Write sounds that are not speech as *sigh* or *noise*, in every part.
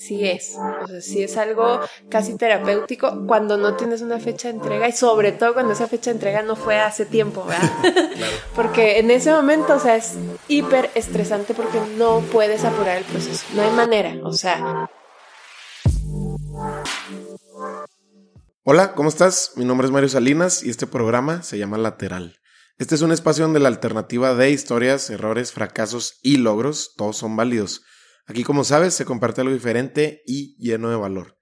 sí es. O sea, sí es algo casi terapéutico cuando no tienes una fecha de entrega y sobre todo cuando esa fecha de entrega no fue hace tiempo, ¿verdad? *laughs* Porque en ese momento, o sea, es hiper estresante porque no puedes apurar el proceso. No hay manera, o sea. Hola, ¿cómo estás? Mi nombre es Mario Salinas y este programa se llama Lateral. Este es un espacio donde la alternativa de historias, errores, fracasos y logros, todos son válidos. Aquí, como sabes, se comparte algo diferente y lleno de valor.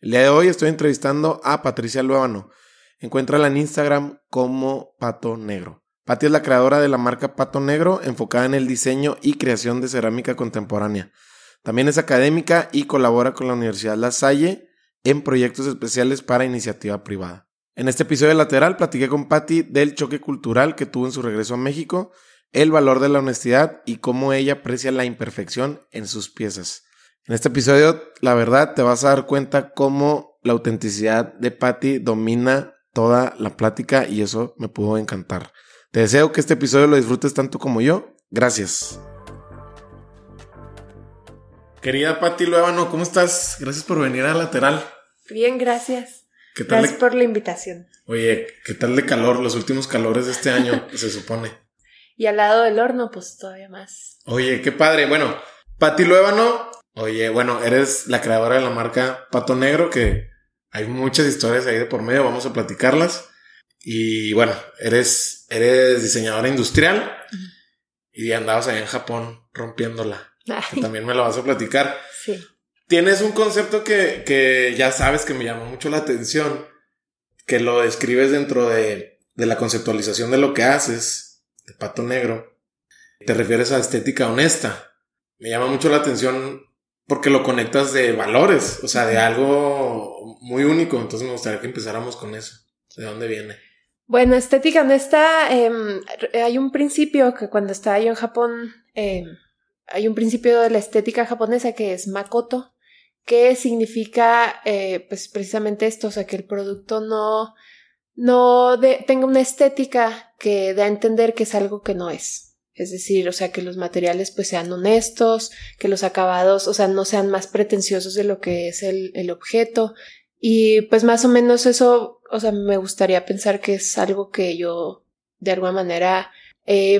El día de hoy estoy entrevistando a Patricia Luébano. Encuéntrala en Instagram como Pato Negro. Pati es la creadora de la marca Pato Negro, enfocada en el diseño y creación de cerámica contemporánea. También es académica y colabora con la Universidad La Salle en proyectos especiales para iniciativa privada. En este episodio Lateral platiqué con Patti del choque cultural que tuvo en su regreso a México, el valor de la honestidad y cómo ella aprecia la imperfección en sus piezas. En este episodio, la verdad, te vas a dar cuenta cómo la autenticidad de Patti domina toda la plática y eso me pudo encantar. Te deseo que este episodio lo disfrutes tanto como yo. Gracias. Querida Patti Luevano, ¿cómo estás? Gracias por venir a Lateral. Bien, gracias. Gracias por la invitación. Oye, ¿qué tal de calor? Los últimos calores de este año, *laughs* se supone. Y al lado del horno, pues todavía más. Oye, qué padre. Bueno, Pati Luébano. Oye, bueno, eres la creadora de la marca Pato Negro, que hay muchas historias ahí de por medio, vamos a platicarlas. Y bueno, eres, eres diseñadora industrial y andabas allá en Japón rompiéndola. también me lo vas a platicar. Sí. Tienes un concepto que, que ya sabes que me llamó mucho la atención, que lo describes dentro de, de la conceptualización de lo que haces de pato negro, te refieres a estética honesta. Me llama mucho la atención porque lo conectas de valores, o sea, de algo muy único. Entonces me gustaría que empezáramos con eso. ¿De dónde viene? Bueno, estética honesta, em, hay un principio que cuando estaba yo en Japón, em, hay un principio de la estética japonesa que es Makoto, que significa eh, pues precisamente esto, o sea, que el producto no no de, tenga una estética que da a entender que es algo que no es. Es decir, o sea, que los materiales pues sean honestos, que los acabados, o sea, no sean más pretenciosos de lo que es el, el objeto. Y pues más o menos eso, o sea, me gustaría pensar que es algo que yo de alguna manera he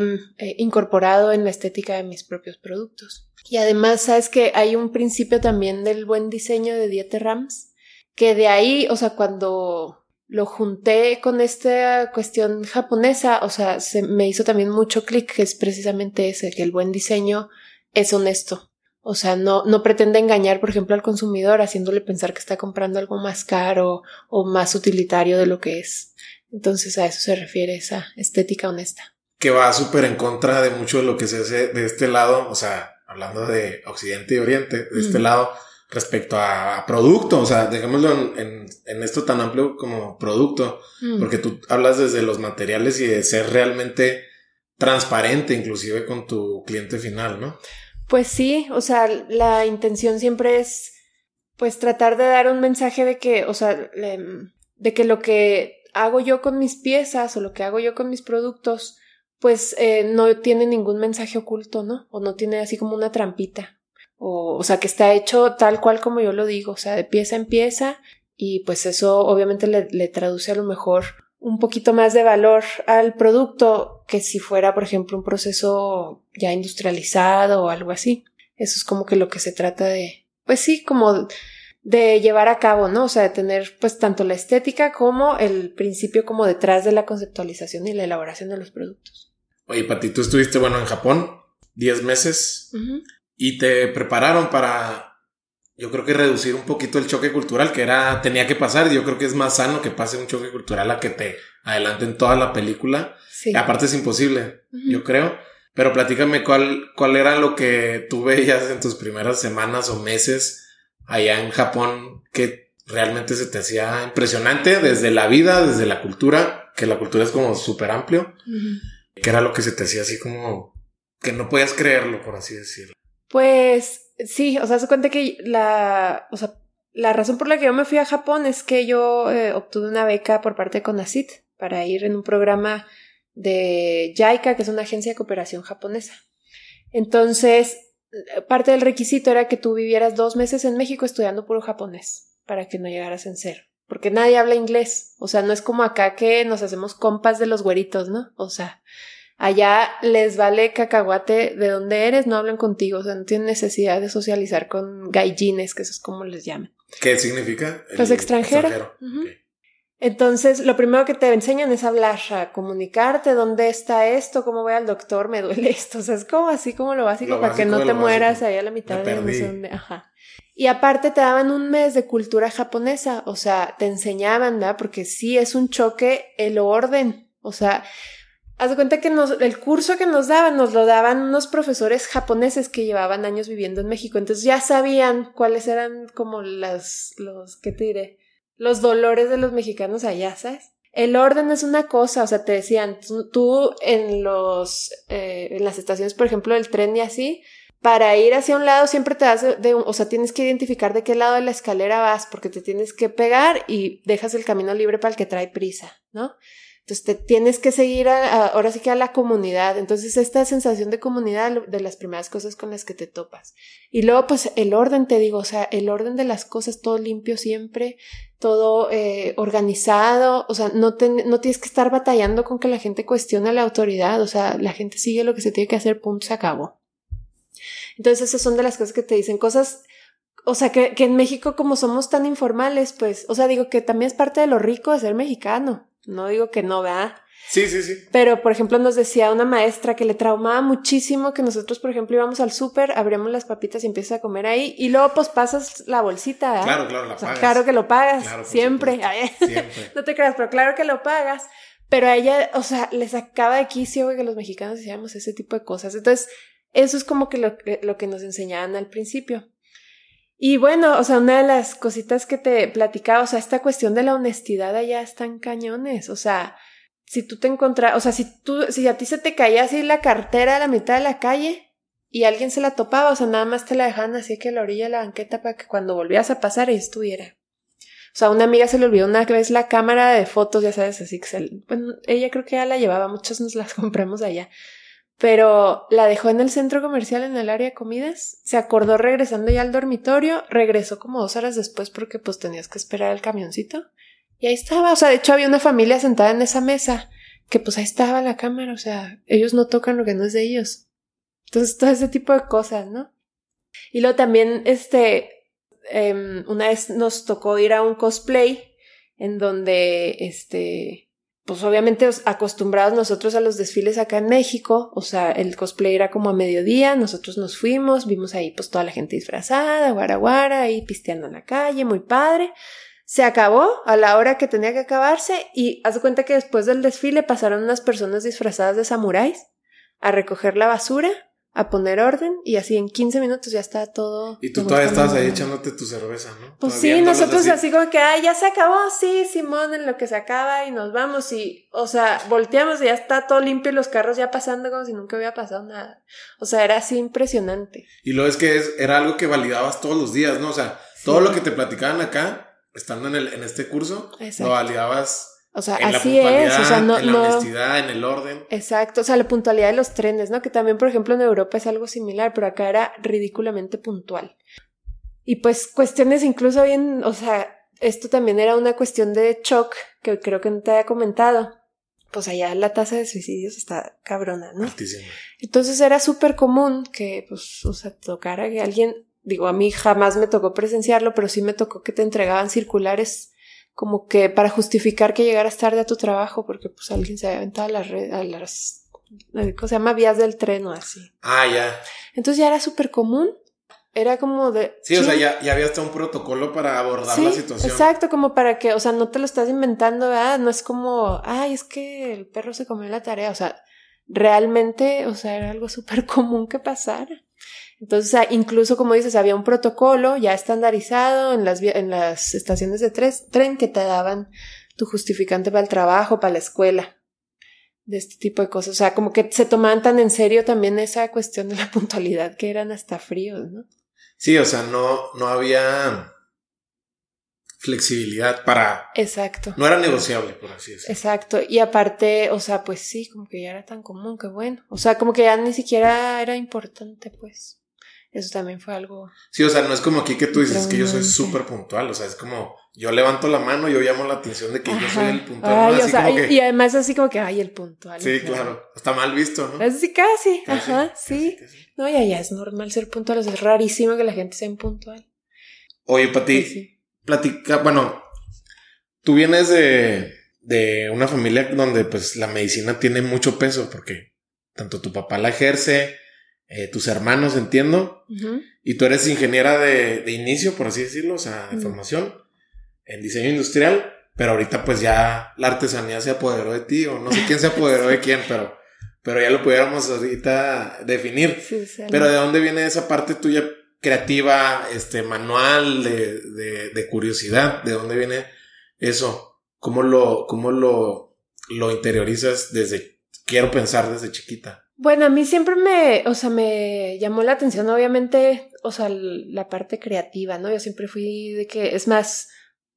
incorporado en la estética de mis propios productos. Y además, sabes que hay un principio también del buen diseño de Dieter Rams, que de ahí, o sea, cuando lo junté con esta cuestión japonesa, o sea, se me hizo también mucho clic, que es precisamente ese, que el buen diseño es honesto. O sea, no, no pretende engañar, por ejemplo, al consumidor haciéndole pensar que está comprando algo más caro o más utilitario de lo que es. Entonces a eso se refiere esa estética honesta. Que va súper en contra de mucho de lo que se hace de este lado, o sea, hablando de Occidente y Oriente, de este lado, respecto a, producto, o sea, dejémoslo en, esto tan amplio como producto, mm. porque tú hablas desde los materiales y de ser realmente transparente inclusive con tu cliente final, ¿no? Pues sí, o sea, la intención siempre es pues tratar de dar un mensaje de que, o sea, de que lo que hago yo con mis piezas o lo que hago yo con mis productos, pues eh, no tiene ningún mensaje oculto, ¿no? O no tiene así como una trampita o, o sea, que está hecho tal cual como yo lo digo, o sea, de pieza en pieza y pues eso obviamente le, le traduce a lo mejor un poquito más de valor al producto que si fuera, por ejemplo, un proceso ya industrializado o algo así. Eso es como que lo que se trata de, pues sí, como de llevar a cabo, ¿no? O sea, de tener pues tanto la estética como el principio como detrás de la conceptualización y la elaboración de los productos. Oye, Pati, tú estuviste, bueno, en Japón 10 meses y te prepararon para, yo creo que reducir un poquito el choque cultural que era, tenía que pasar. Yo creo que es más sano que pase un choque cultural a que te adelanten toda la película. Sí. Aparte es imposible, yo creo. Pero platícame cuál, cuál era lo que tú veías en tus primeras semanas o meses allá en Japón que realmente se te hacía impresionante desde la vida, desde la cultura, que la cultura es como súper amplio, que era lo que se te hacía así como que no podías creerlo, por así decirlo. Pues sí, o sea, se cuenta que la, o sea, la razón por la que yo me fui a Japón es que yo eh, obtuve una beca por parte de CONACIT para ir en un programa de JICA, que es una agencia de cooperación japonesa. Entonces, parte del requisito era que tú vivieras dos meses en México estudiando puro japonés para que no llegaras en cero. Porque nadie habla inglés. O sea, no es como acá que nos hacemos compas de los güeritos, ¿no? O sea, allá les vale cacahuate de dónde eres, no hablan contigo. O sea, no tienen necesidad de socializar con gaijines, que eso es como les llaman. ¿Qué significa? Pues extranjero. Entonces, lo primero que te enseñan es hablar, a comunicarte, dónde está esto, cómo voy al doctor, me duele esto. O sea, es como así como lo básico para que no te mueras ahí a la mitad de no sé dónde. Ajá. Y aparte te daban un mes de cultura japonesa, o sea, te enseñaban, ¿verdad? Porque sí es un choque el orden. O sea, haz de cuenta que nos, el curso que nos daban, nos lo daban unos profesores japoneses que llevaban años viviendo en México. Entonces ya sabían cuáles eran como las, los, ¿qué te diré? los dolores de los mexicanos allá, ¿sabes? El orden es una cosa, o sea, te decían, tú, en los, eh, en las estaciones, por ejemplo, del tren y así, para ir hacia un lado siempre te das de, o sea, tienes que identificar de qué lado de la escalera vas, porque te tienes que pegar y dejas el camino libre para el que trae prisa, ¿no? Entonces te tienes que seguir ahora sí que a la comunidad. Entonces esta sensación de comunidad de las primeras cosas con las que te topas. Y luego pues el orden, te digo, o sea, el orden de las cosas, todo limpio siempre, todo eh, organizado, o sea, no, no tienes que estar batallando con que la gente cuestione la autoridad, o sea, la gente sigue lo que se tiene que hacer, punto, se acabó. Entonces esas son de las cosas que te dicen, cosas o sea, que, que, en México como somos tan informales, pues, o sea, digo que también es parte de lo rico de ser mexicano. No digo que no, ¿verdad? Sí, sí, sí. Pero, por ejemplo, nos decía una maestra que le traumaba muchísimo que nosotros, por ejemplo, íbamos al súper, abríamos las papitas y empiezas a comer ahí y luego pues pasas la bolsita, ¿verdad? Claro, claro, la pagas. Claro que lo pagas, siempre. *laughs* siempre. no te creas, pero claro que lo pagas. Pero a ella, o sea, le sacaba de quicio que los mexicanos hacíamos ese tipo de cosas. Entonces, eso es como que lo, lo que nos enseñaban al principio. Y bueno, o sea, una de las cositas que te platicaba, o sea, esta cuestión de la honestidad allá están cañones, o sea, si tú te encontras, o sea, si tú, si a ti se te caía así la cartera a la mitad de la calle y alguien se la topaba, o sea, nada más te la dejaban así que a la orilla de la banqueta para que cuando volvías a pasar ahí estuviera. O sea, una amiga se le olvidó una vez la cámara de fotos, ya sabes, así que se, bueno, ella creo que ya la llevaba, muchas nos las *laughs* compramos allá pero la dejó en el centro comercial en el área de comidas, se acordó regresando ya al dormitorio, regresó como dos horas después porque pues tenías que esperar el camioncito y ahí estaba, o sea, de hecho había una familia sentada en esa mesa que pues ahí estaba la cámara, o sea, ellos no tocan lo que no es de ellos. Entonces, todo ese tipo de cosas, ¿no? Y luego también, este, em, una vez nos tocó ir a un cosplay en donde, este, pues obviamente acostumbrados nosotros a los desfiles acá en México, o sea, el cosplay era como a mediodía, nosotros nos fuimos, vimos ahí pues toda la gente disfrazada, guaraguara, ahí pisteando en la calle, muy padre. Se acabó a la hora que tenía que acabarse y haz cuenta que después del desfile pasaron unas personas disfrazadas de samuráis a recoger la basura a poner orden y así en 15 minutos ya está todo. Y tú todavía estabas ahí echándote tu cerveza, ¿no? Pues sí, nosotros así. como que, ay, ya se acabó, sí, Simón, en lo que se acaba y nos vamos y, o sea, volteamos y ya está todo limpio y los carros ya pasando como si nunca hubiera pasado nada. O sea, era así impresionante. Y lo es que es, era algo que validabas todos los días, ¿no? O sea, todo lo que te platicaban acá, estando en, el, en este curso, lo validabas o sea, así es, o sea, no, en la honestidad, en el orden. Exacto, o sea, la puntualidad de los trenes, ¿no? Que también, por ejemplo, en Europa es algo similar, pero acá era ridículamente puntual. Y pues cuestiones incluso bien, o sea, esto también era una cuestión de shock que creo que no te había comentado. Pues allá la tasa de suicidios está cabrona, ¿no? Altísima. Entonces era súper común que, pues, o sea, tocara que alguien, digo, a mí jamás me tocó presenciarlo, pero sí me tocó que te entregaban circulares como que para justificar que llegaras tarde a tu trabajo porque pues alguien se había aventado a las redes, a las, ¿cómo se llama? Vías del tren o así. Ah, ya. Entonces ya era súper común. Era como de... Sí, o sea, ya, ya, había hasta un protocolo para abordar la situación. Exacto, como para que, o sea, no te lo estás inventando, ¿verdad? No es como, ay, es que el perro se comió la tarea, o sea, realmente, o sea, era algo súper *laughs* común que pasara. Entonces, incluso como dices, había un protocolo ya estandarizado en las, en las estaciones de tren que te daban tu justificante para el trabajo, para la escuela, de este tipo de cosas. O sea, como que se tomaban tan en serio también esa cuestión de la *laughs* puntualidad que eran hasta fríos, ¿no? Sí, o sea, no, no había flexibilidad para... Exacto. No era negociable, por así decirlo. Exacto. Y aparte, o sea, pues sí, como que ya era tan común que bueno. O sea, como que ya ni siquiera era importante, pues. Eso también fue algo. Sí, o sea, no es como aquí que tú dices que yo soy súper puntual. O sea, es como yo levanto la mano, yo llamo la atención de que yo soy el puntual. y, además así como que, ay, el puntual. Sí, claro. Está mal visto, ¿no? Así casi. Ajá, sí. No, ya, ya es normal ser puntual. es rarísimo que la gente sea puntual. Oye, Pati, platica, bueno, tú vienes de, de una familia donde pues la medicina tiene mucho peso porque tanto tu papá la ejerce, eh, tus hermanos, entiendo. Y tú eres ingeniera de, de, inicio, por así decirlo, o sea, de formación en diseño industrial. Pero ahorita pues ya la artesanía se apoderó de ti, o no sé quién se apoderó de *laughs* quién, pero, pero ya lo pudiéramos ahorita definir. pero ¿de dónde viene esa parte tuya creativa, este, manual, de, de, de curiosidad? ¿De dónde viene eso? ¿Cómo lo, cómo lo, lo interiorizas desde, quiero pensar desde chiquita? Bueno, a mí siempre me, o sea, me llamó la atención, obviamente, o sea, la parte creativa, ¿no? Yo siempre fui de que, es más,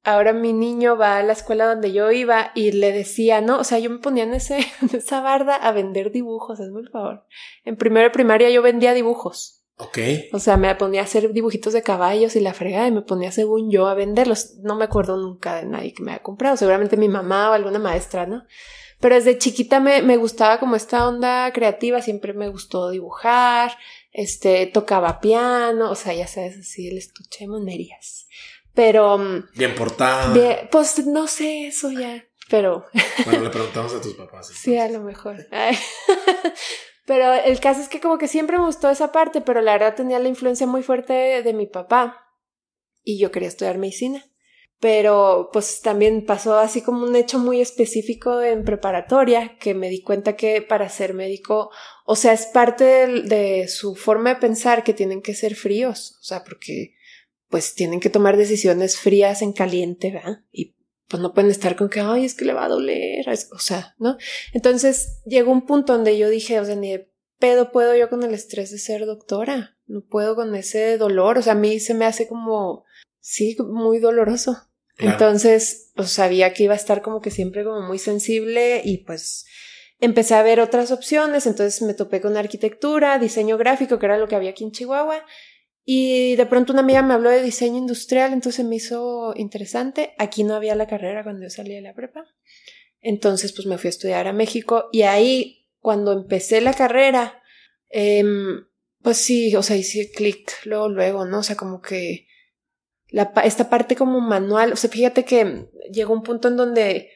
ahora mi niño va a la escuela donde yo iba y le decía, ¿no? O sea, yo me ponía en, ese, *laughs* en esa barda a vender dibujos, es muy favor. En primero de primaria yo vendía dibujos. Ok. O sea, me ponía a hacer dibujitos de caballos y la fregada y me ponía, según yo, a venderlos. No me acuerdo nunca de nadie que me haya comprado, seguramente mi mamá o alguna maestra, ¿no? Pero desde chiquita me, me gustaba como esta onda creativa, siempre me gustó dibujar, este, tocaba piano, o sea, ya sabes, así el estuche de monerías. Pero... Mm, bien portada. pues no sé eso ya, pero... *laughs* Bueno, le preguntamos a tus papás. Sí, a lo mejor. *laughs* pero el caso es que como que siempre me gustó esa parte, pero la verdad tenía la influencia muy fuerte de mi papá y yo quería estudiar medicina pero pues también pasó así como un hecho muy específico en preparatoria que me di cuenta que para ser médico, o sea, es parte de, su forma de pensar que tienen que ser fríos, o sea, porque pues tienen que tomar decisiones frías en caliente, ¿verdad? Y pues no pueden estar con que, ay, es que le va a doler, o sea, ¿no? Entonces llegó un punto donde yo dije, o sea, ni de pedo puedo yo con el estrés de ser doctora, no puedo con ese dolor, o sea, a mí se me hace como, sí, muy doloroso. Entonces, pues sabía que iba a estar como que siempre como muy sensible y pues empecé a ver otras opciones, entonces me topé con arquitectura, diseño gráfico, que era lo que había aquí en Chihuahua, y de pronto una amiga me habló de diseño industrial, entonces me hizo interesante. Aquí no había la carrera cuando yo salí de la prepa. Entonces, pues me fui a estudiar a México y ahí, cuando empecé la carrera, em, pues sí, o sea, hice clic luego, luego, ¿no? O sea, como que esta parte como manual, o sea, fíjate que llegó un punto en donde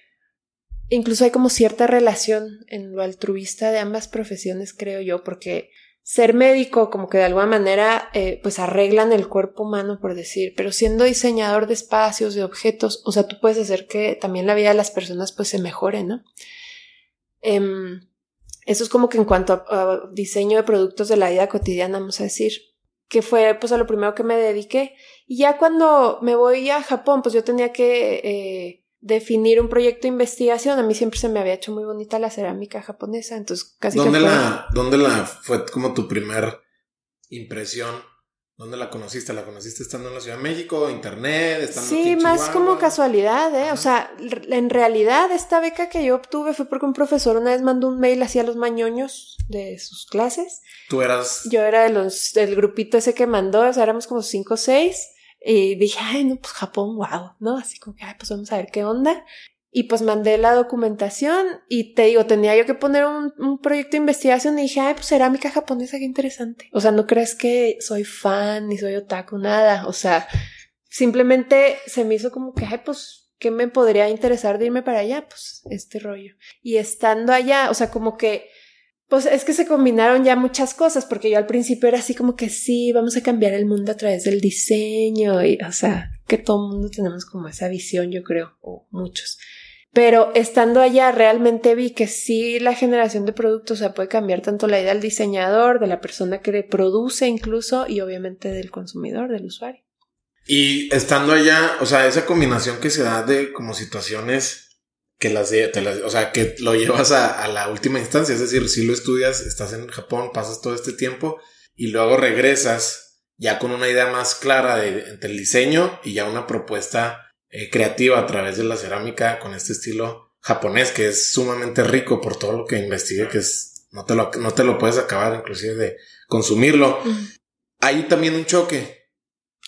incluso hay como cierta relación en lo altruista de ambas profesiones, creo yo, porque ser médico como que de alguna manera eh, pues arreglan el cuerpo humano, por decir, pero siendo diseñador de espacios, de objetos, o sea, tú puedes hacer que también la vida de las personas pues se mejore, ¿no? Em, eso es como que en cuanto a, diseño de productos de la vida cotidiana, vamos a decir, que fue pues a lo primero que me dediqué. Y ya cuando me voy a Japón, pues yo tenía que eh, definir un proyecto de investigación. A mí siempre se me había hecho muy bonita la cerámica japonesa, entonces casi ¿Dónde que fue... la, ¿Dónde la fue como tu primer impresión? ¿Dónde la conociste? ¿La conociste estando en la Ciudad de México? ¿Internet? Estando sí, más como casualidad, ¿eh? O sea, en realidad esta beca que yo obtuve fue porque un profesor una vez mandó un mail hacia los mañoños de sus clases. ¿Tú eras? Yo era de los, del grupito ese que mandó, o sea, éramos como cinco o seis. Y dije, ay, no, pues Japón, wow, ¿no? Así como que, ay, pues vamos a ver qué onda. Y pues mandé la documentación y te digo, tenía yo que poner un, proyecto de investigación y dije, ay, pues cerámica japonesa, qué interesante. O sea, no crees que soy fan ni soy otaku, nada. O sea, simplemente se me hizo como que, ay, pues, ¿qué me podría interesar de irme para allá? Pues este rollo. Y estando allá, o sea, como que pues es que se combinaron ya muchas cosas, porque yo al principio era así como que sí, vamos a cambiar el mundo a través del diseño, y, o sea, que todo el mundo tenemos como esa visión, yo creo, o muchos. Pero estando allá realmente vi que sí la generación de productos se puede cambiar tanto la idea del diseñador, de la persona que produce incluso, y obviamente del consumidor, del usuario. Y estando allá, o sea, esa combinación que se da de como situaciones que las, te las, o sea, que lo llevas a, la última instancia, es decir, si lo estudias, estás en Japón, pasas todo este tiempo y luego regresas ya con una idea más clara de, entre el diseño y ya una propuesta eh, creativa a través de la cerámica con este estilo japonés que es sumamente rico por todo lo que investigué, que es, no te lo, no te lo puedes acabar inclusive de consumirlo. hay también un choque.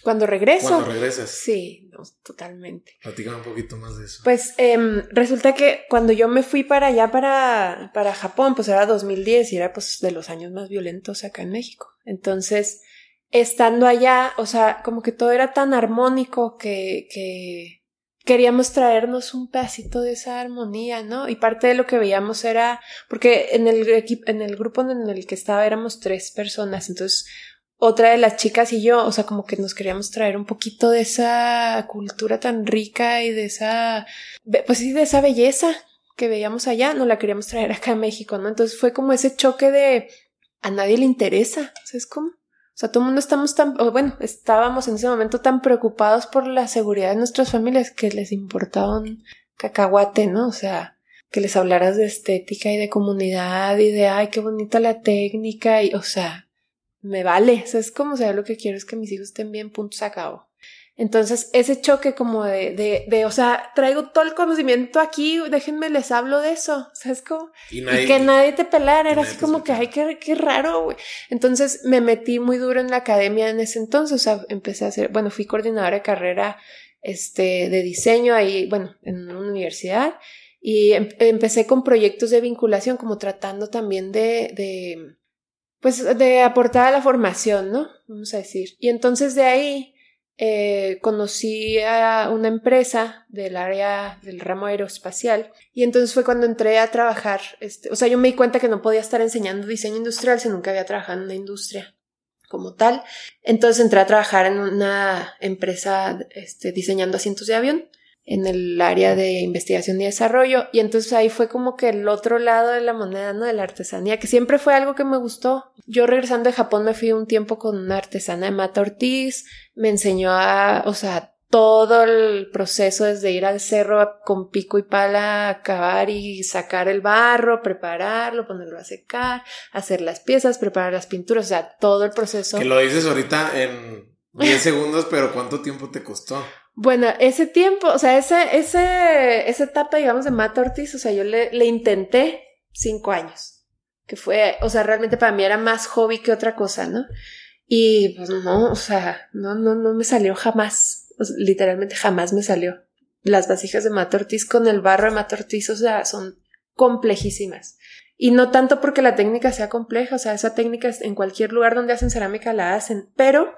Cuando regreso. Cuando regresas. Sí, no, totalmente. Platícame un poquito más de eso. Pues em, resulta que cuando yo me fui para allá, para, para Japón, pues era 2010 y era pues de los años más violentos acá en México. Entonces, estando allá, o sea, como que todo era tan armónico que, que queríamos traernos un pedacito de esa armonía, ¿no? Y parte de lo que veíamos era, porque en el, en el grupo en el que estaba éramos tres personas, entonces otra de las chicas y yo, o sea, como que nos queríamos traer un poquito de esa cultura tan rica y de esa, pues sí, de esa belleza que veíamos allá, no la queríamos traer acá a México, ¿no? Entonces fue como ese choque de a nadie le interesa, ¿sabes cómo? O sea, todo el mundo estamos tan, bueno, estábamos en ese momento tan preocupados por la seguridad de nuestras familias que les importaba un cacahuate, ¿no? O sea, que les hablaras de estética y de comunidad y de, ay, qué bonita la técnica y, o sea, me vale. O sea, es como, o sea, lo que quiero es que mis hijos estén bien, punto, se. Entonces, ese choque como de, de, de, o sea, traigo todo el conocimiento aquí, déjenme les hablo de eso, o sea, es como, y, que nadie te pelara, era así como que, ay, qué, qué raro, güey. Entonces, me metí muy duro en la academia en ese entonces, o sea, empecé a hacer, bueno, fui coordinadora de carrera, este, de diseño ahí, bueno, en una universidad, y em, empecé con proyectos de vinculación, como tratando también de, de, pues, de aportar a la formación, ¿no? Vamos a decir. Y entonces de ahí, eh, conocí a una empresa del área del ramo aeroespacial y entonces fue cuando entré a trabajar, este, o sea, yo me di cuenta que no podía estar enseñando diseño industrial si nunca había trabajado en una industria como tal. Entonces entré a trabajar en una empresa este, diseñando asientos de avión en el área de investigación y desarrollo y entonces ahí fue como que el otro lado de la moneda, ¿no? De la artesanía, que siempre fue algo que me gustó. Yo regresando de Japón me fui un tiempo con una artesana de Mata Ortiz, me enseñó a, o sea, todo el proceso desde ir al cerro con pico y pala a cavar y sacar el barro, prepararlo, ponerlo a secar, hacer las piezas, preparar las pinturas, o sea, todo el proceso. Que lo dices ahorita en 10 segundos, pero ¿cuánto tiempo te costó? Bueno, ese tiempo, o sea, ese, ese, esa etapa, digamos, de Mata Ortiz, o sea, yo le, intenté cinco años, que fue, o sea, realmente para mí era más hobby que otra cosa, ¿no? Y pues no, o sea, no, no, no me salió jamás, literalmente jamás me salió. Las vasijas de Mata Ortiz con el barro de Mata Ortiz, o sea, son complejísimas. Y no tanto porque la técnica sea compleja, o sea, esa técnica en cualquier lugar donde hacen cerámica la hacen, pero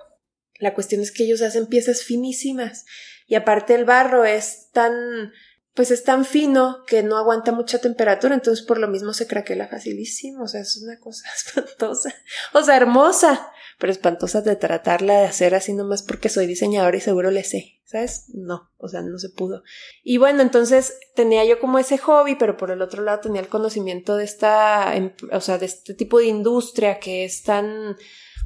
la cuestión es que ellos hacen piezas finísimas y aparte el barro es tan pues es tan fino que no aguanta mucha temperatura, entonces por lo mismo se craquela facilísimo, o sea, es una cosa *laughs* espantosa, o sea, hermosa, pero espantosa de tratarla de hacer así nomás porque soy diseñadora y seguro le sé, ¿sabes? No, o sea, no se pudo. Y bueno, entonces tenía yo como ese hobby, pero por el otro lado tenía el conocimiento de esta, em, o sea, de este tipo de industria que es tan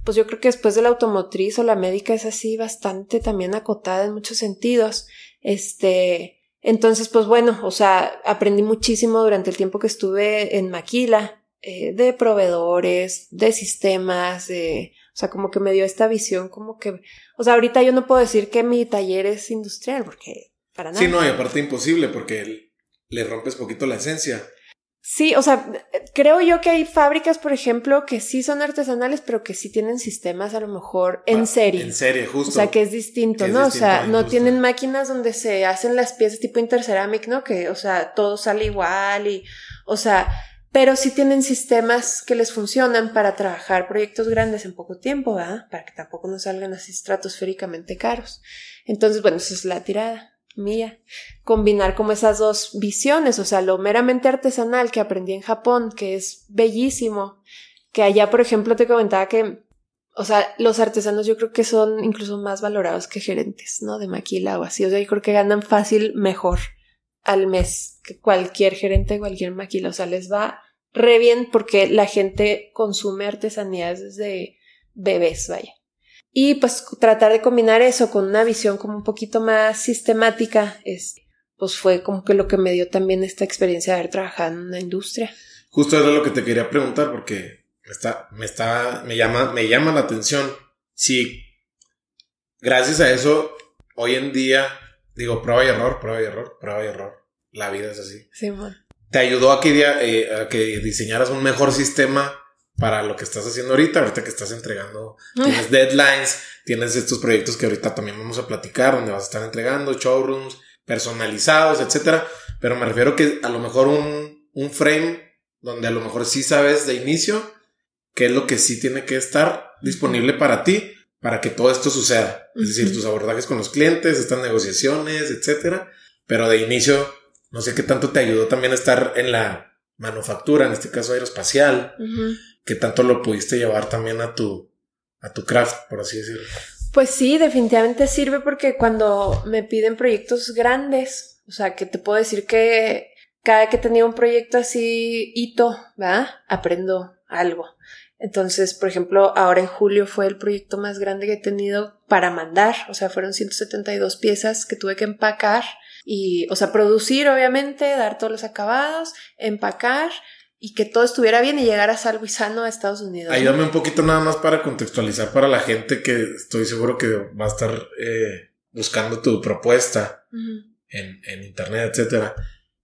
pues yo creo que después de la automotriz o la médica es así bastante también acotada en muchos sentidos. Este, entonces, pues bueno, o sea, aprendí muchísimo durante el tiempo que estuve en Maquila, eh, de proveedores, de sistemas, de, o sea, como que me dio esta visión, como que, o sea, ahorita yo no puedo decir que mi taller es industrial, porque para nada. Sí, no, y aparte imposible, porque le rompes poquito la esencia. Sí, o sea, creo yo que hay fábricas, por ejemplo, que sí son artesanales, pero que sí tienen sistemas a lo mejor en ah, serie. En serie, justo. O sea, que es distinto, ¿no? o sea, no tienen máquinas donde se hacen las piezas tipo interceramic, ¿no? Que, o sea, todo sale igual y, o sea, pero sí tienen sistemas que les funcionan para trabajar proyectos grandes en poco tiempo, ¿verdad? Para que tampoco nos salgan así estratosféricamente caros. Entonces, bueno, esa es la tirada mía, combinar como esas dos visiones, o sea, lo meramente artesanal que aprendí en Japón, que es bellísimo, que allá, por ejemplo, te comentaba que, o sea, los artesanos yo creo que son incluso más valorados que gerentes, ¿no? De maquila o así, o sea, yo creo que ganan fácil mejor al mes que cualquier gerente cualquier maquila, o sea, les va re bien porque la gente consume artesanías desde bebés, vaya. Y pues tratar de combinar eso con una visión como un poquito más sistemática, es, pues fue como que lo que me dio también esta experiencia de haber trabajado en una industria. Justo era lo que te quería preguntar porque me está, me está, me llama, me llama la atención. Si gracias a eso, hoy en día, digo, prueba y error, prueba y error, prueba y error. La vida es así. Sí, man. Te ayudó a que, eh, a que diseñaras un mejor sistema para lo que estás haciendo ahorita, ahorita que estás entregando, tienes deadlines, tienes estos proyectos que ahorita también vamos a platicar, donde vas a estar entregando showrooms personalizados, etcétera. Pero me refiero que a lo mejor un, un frame donde a lo mejor sí sabes de inicio qué es lo que sí tiene que estar disponible para ti para que todo esto suceda. Es decir, tus abordajes con los clientes, estas negociaciones, etcétera. Pero de inicio, no sé qué tanto te ayudó también a estar en la manufactura, en este caso aeroespacial, qué tanto lo pudiste llevar también a tu, a tu craft, por así decirlo. Pues sí, definitivamente sirve porque cuando me piden proyectos grandes, o sea, que te puedo decir que cada que tenía un proyecto así hito, ¿verdad? Aprendo algo. Entonces, por ejemplo, ahora en julio fue el proyecto más grande que he tenido para mandar, o sea, fueron 172 piezas que tuve que empacar y, o sea, producir obviamente, dar todos los acabados, empacar y que todo estuviera bien y llegar a salvo y sano a Estados Unidos. Ayúdame un poquito nada más para contextualizar para la gente que estoy seguro que va a estar eh, buscando tu propuesta en, en, internet, etcétera.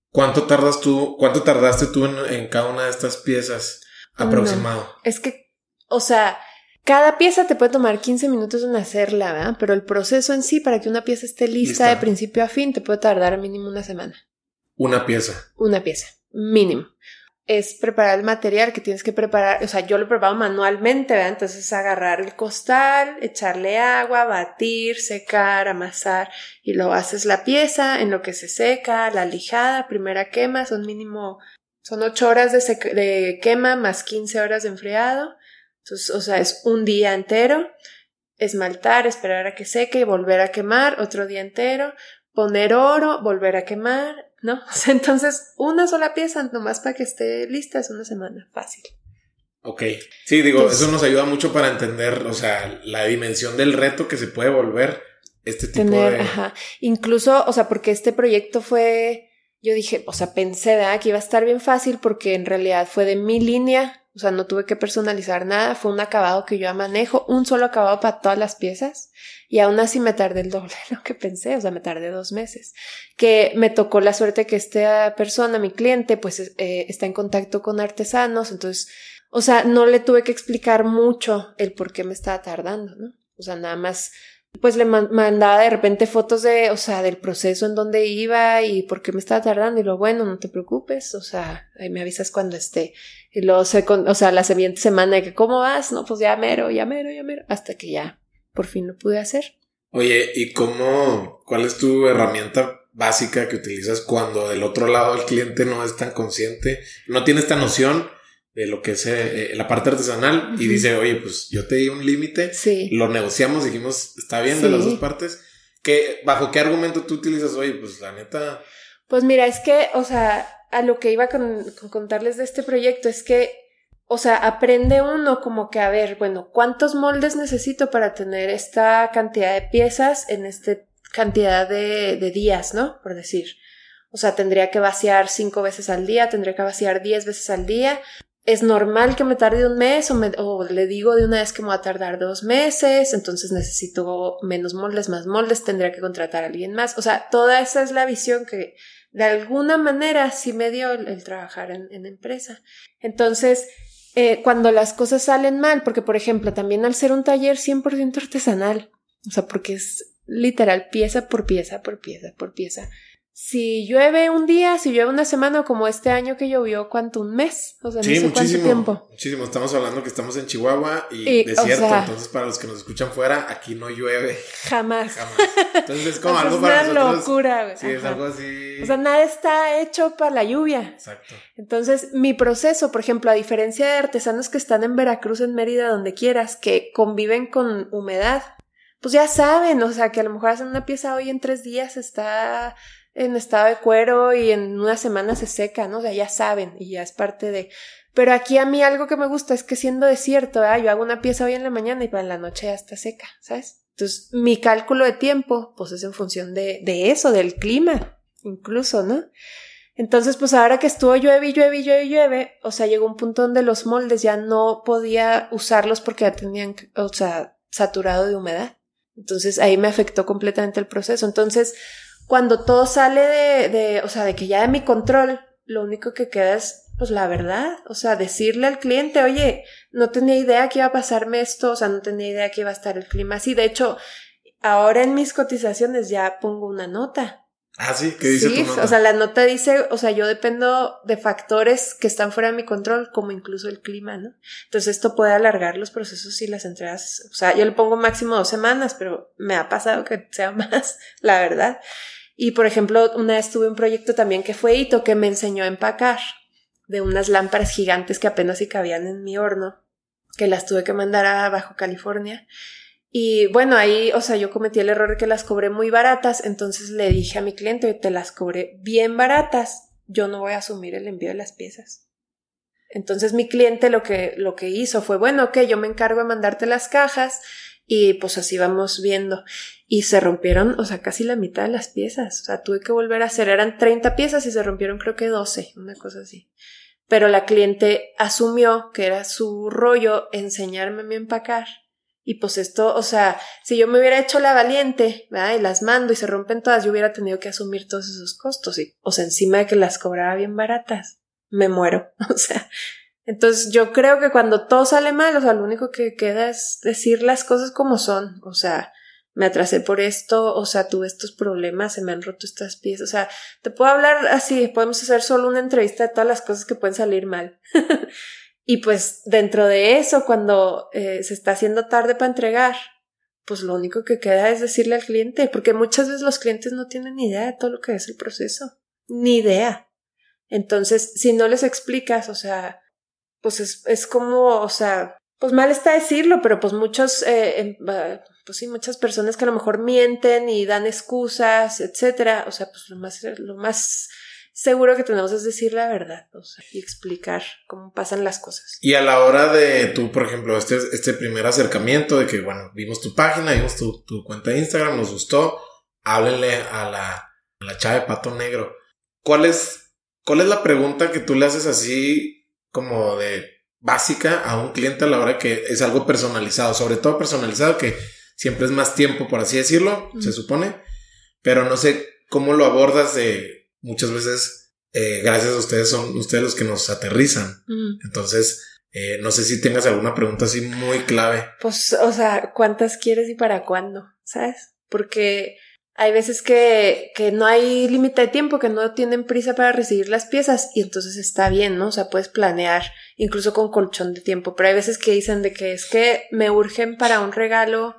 ¿Cuánto tardas tú, cuánto tardaste tú en, cada una de estas piezas aproximado? Es que, o sea, cada pieza te puede tomar 15 minutos en hacerla, ¿verdad? Pero el proceso en sí, para que una pieza esté lista, de principio a fin, te puede tardar mínimo una semana. Una pieza. Una pieza, mínimo. Es preparar el material que tienes que preparar, o sea, yo lo preparo manualmente, ¿verdad? Entonces agarrar el costal, echarle agua, batir, secar, amasar y luego haces la pieza en lo que se seca, la lijada, primera quema, son mínimo, son 8 horas de, de quema más 15 horas de enfriado. Entonces, o sea, es un día entero, esmaltar, esperar a que seque, volver a quemar, otro día entero, poner oro, volver a quemar, ¿no? *laughs* entonces, una sola pieza nomás para que esté lista es una semana, fácil. Ok. Sí, digo, eso nos ayuda mucho para entender, o sea, la dimensión del reto que se puede volver este tipo de... Ajá. Incluso, o sea, porque este proyecto fue, yo dije, o sea, pensé, ¿verdad? Que iba a estar bien fácil porque en realidad fue de mi línea o sea, no tuve que personalizar nada, fue un acabado que yo manejo, un solo acabado para todas las piezas y aún así me tardé el doble de lo que pensé, o sea, me tardé dos meses. Que me tocó la suerte que esta persona, mi cliente, pues eh, está en contacto con artesanos, entonces, o sea, no le tuve que explicar mucho el por qué me estaba tardando, ¿no? O sea, nada más pues le mandaba de repente fotos de, o sea, del proceso en donde iba y por qué me estaba tardando y lo bueno, no te preocupes, o sea, ahí me avisas cuando esté. Y luego, se o sea, la siguiente semana de que, ¿cómo vas? No, pues ya mero, ya mero, ya mero, hasta que ya por fin lo pude hacer. Oye, ¿y cómo, cuál es tu herramienta básica que utilizas cuando del otro lado el cliente no es tan consciente, no tiene esta noción de lo que es eh, la parte artesanal y dice, oye, pues yo te di un límite, lo negociamos, dijimos, está bien de las dos partes. ¿Qué, ¿Bajo qué argumento tú utilizas? Oye, pues la neta... Pues mira, es que, o sea, a lo que iba con, con contarles de este proyecto es que, o sea, aprende uno como que a ver, bueno, ¿cuántos moldes necesito para tener esta cantidad de piezas en esta cantidad de, días, ¿no? Por decir. O sea, tendría que vaciar cinco veces al día, tendría que vaciar diez veces al día, es normal que me tarde un mes o, le digo de una vez que me va a tardar dos meses, entonces necesito menos moldes, más moldes, tendría que contratar a alguien más. O sea, toda esa es la visión que de alguna manera sí me dio el, trabajar en, empresa. Entonces, eh, cuando las cosas salen mal, porque por ejemplo, también al ser un taller 100% artesanal, o sea, porque es literal pieza por pieza, por pieza, por pieza si llueve un día, si llueve una semana, como este año que llovió, ¿cuánto? ¿Un mes? O sea, sí, no sé muchísimo, tiempo. Muchísimo. Estamos hablando que estamos en Chihuahua y, desierto. entonces, para los que nos escuchan fuera, aquí no llueve. Jamás. Jamás. Entonces, es como *laughs* algo para nosotros. Es una locura. Sí, es algo así. O sea, nada está hecho para la lluvia. Exacto. Entonces, mi proceso, por ejemplo, a diferencia de artesanos que están en Veracruz, en Mérida, donde quieras, que conviven con humedad, pues ya saben, o sea, que a lo mejor hacen una pieza hoy en tres días está en estado de cuero y en una semana se seca, ¿no? O sea, ya saben y ya es parte de... Pero aquí a mí algo que me gusta es que siendo desierto, yo hago una pieza hoy en la mañana y para la noche ya está seca, ¿sabes? Entonces, mi cálculo de tiempo, pues es en función de, de eso, del clima, incluso, ¿no? Entonces, pues ahora que estuvo llueve y llueve y llueve y llueve, o sea, llegó un punto donde los moldes ya no podía usarlos porque ya tenían, o sea, saturado de humedad. Entonces ahí me afectó completamente el proceso. Entonces, cuando todo sale de, de, o sea, de que ya de mi control, lo único que queda es pues la verdad, o sea, decirle al cliente, oye, no tenía idea que iba a pasarme esto, o sea, no tenía idea que iba a estar el clima así. De hecho, ahora en mis cotizaciones ya pongo una nota. Ah, sí, ¿qué dice sí, tu nota? o sea, la nota dice, o sea, yo dependo de factores que están fuera de mi control, como incluso el clima, ¿no? Entonces esto puede alargar los procesos y las entregas. O sea, yo le pongo máximo dos semanas, pero me ha pasado que sea *laughs* más, la verdad. Y por ejemplo, una vez tuve un proyecto también que fue Hito que me enseñó a empacar de unas lámparas gigantes que apenas si cabían en mi horno, que las tuve que mandar a Bajo California. Y bueno, ahí, o sea, yo cometí el error de que las cobré muy baratas, entonces le dije a mi cliente, te las cobré bien baratas, yo no voy a asumir el envío de las piezas. Entonces mi cliente lo que, lo que hizo fue, bueno, ok, yo me encargo de mandarte las cajas y pues así vamos viendo. Y se rompieron, o sea, casi la mitad de las piezas. O sea, tuve que volver a hacer, eran 30 piezas y se rompieron creo que 12, una cosa así. Pero la cliente asumió que era su rollo enseñarme a empacar. Y pues esto, o sea, si yo me hubiera hecho la valiente, ¿verdad? Y las mando y se rompen todas, yo hubiera tenido que asumir todos esos costos. Y, o sea, encima de que las cobraba bien baratas, me muero. *laughs* O sea, entonces yo creo que cuando todo sale mal, o sea, lo único que queda es decir las cosas como son. O sea, me atrasé por esto, o sea, tuve estos problemas, se me han roto estas piezas, o sea, te puedo hablar así, podemos hacer solo una entrevista de todas las cosas que pueden salir mal. *laughs* y pues dentro de eso, cuando eh, se está haciendo tarde para entregar, pues lo único que queda es decirle al cliente, porque muchas veces los clientes no tienen ni idea de todo lo que es el proceso, ni idea. Entonces, si no les explicas, o sea, pues es, es como, o sea, pues mal está decirlo, pero pues muchos, eh, em, pues sí, muchas personas que a lo mejor mienten y dan excusas, etcétera. O sea, pues lo más, lo más seguro que tenemos es decir la verdad, o sea, y explicar cómo pasan las cosas. Y a la hora de tú, por ejemplo, este, este primer acercamiento de que, bueno, vimos tu página, vimos tu, tu cuenta de Instagram, nos gustó, háblenle a la, a la chava de pato negro. ¿Cuál es, ¿Cuál es la pregunta que tú le haces así como de básica a un cliente a la hora que es algo personalizado, sobre todo personalizado que siempre es más tiempo, por así decirlo, se supone, pero no sé cómo lo abordas de muchas veces, eh, gracias a ustedes, son ustedes los que nos aterrizan. Entonces, eh, no sé si tengas alguna pregunta así muy clave. Pues, o sea, ¿cuántas quieres y para cuándo? ¿Sabes? Porque hay veces que, que no hay límite de tiempo, que no tienen prisa para recibir las piezas y entonces está bien, ¿no? O sea, puedes planear incluso con colchón de tiempo, pero hay veces que dicen de que es que me urgen para un regalo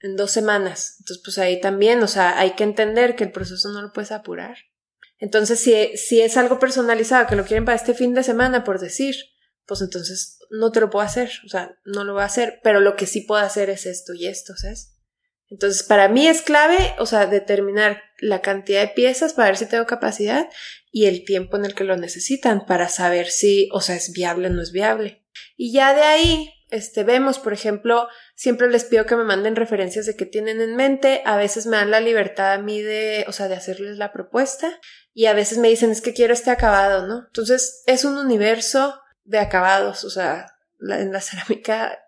en dos semanas. Entonces, pues ahí también, o sea, hay que entender que el proceso no lo puedes apurar. Entonces, si, si es algo personalizado, que lo quieren para este fin de semana, por decir, pues entonces no te lo puedo hacer, o sea, no lo voy a hacer, pero lo que sí puedo hacer es esto y esto, ¿sabes? Entonces, para mí es clave, o sea, determinar la cantidad de piezas para ver si tengo capacidad y el tiempo en el que lo necesitan para saber si, o sea, es viable o no es viable. Y ya de ahí, este, vemos, por ejemplo, siempre les pido que me manden referencias de qué tienen en mente, a veces me dan la libertad a mí de, o sea, de hacerles la propuesta y a veces me dicen es que quiero este acabado, ¿no? Entonces es un universo de acabados, o sea, en la cerámica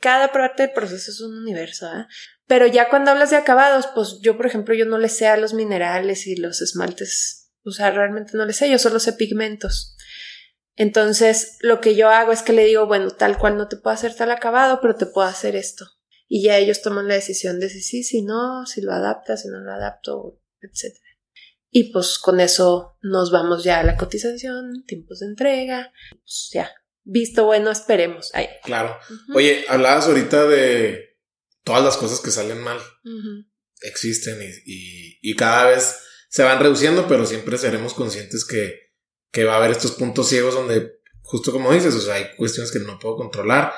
cada parte del proceso es un universo, ¿eh? Pero ya cuando hablas de acabados, pues yo, por ejemplo, yo no le sé a los minerales y los esmaltes, o sea, realmente no le sé, yo solo sé pigmentos. Entonces, lo que yo hago es que le digo, bueno, tal cual no te puedo hacer tal acabado, pero te puedo hacer esto. Y ya ellos toman la decisión de si sí, si no, si lo adaptas, si no lo adapto, etc. Y pues con eso nos vamos ya a la cotización, tiempos de entrega, pues ya, visto bueno, esperemos. Ahí. Claro. Oye, hablabas ahorita de todas las cosas que salen mal. Existen y, y, cada vez se van reduciendo, pero siempre seremos conscientes que que va a haber estos puntos ciegos donde, justo como dices, o sea, hay cuestiones que no puedo controlar.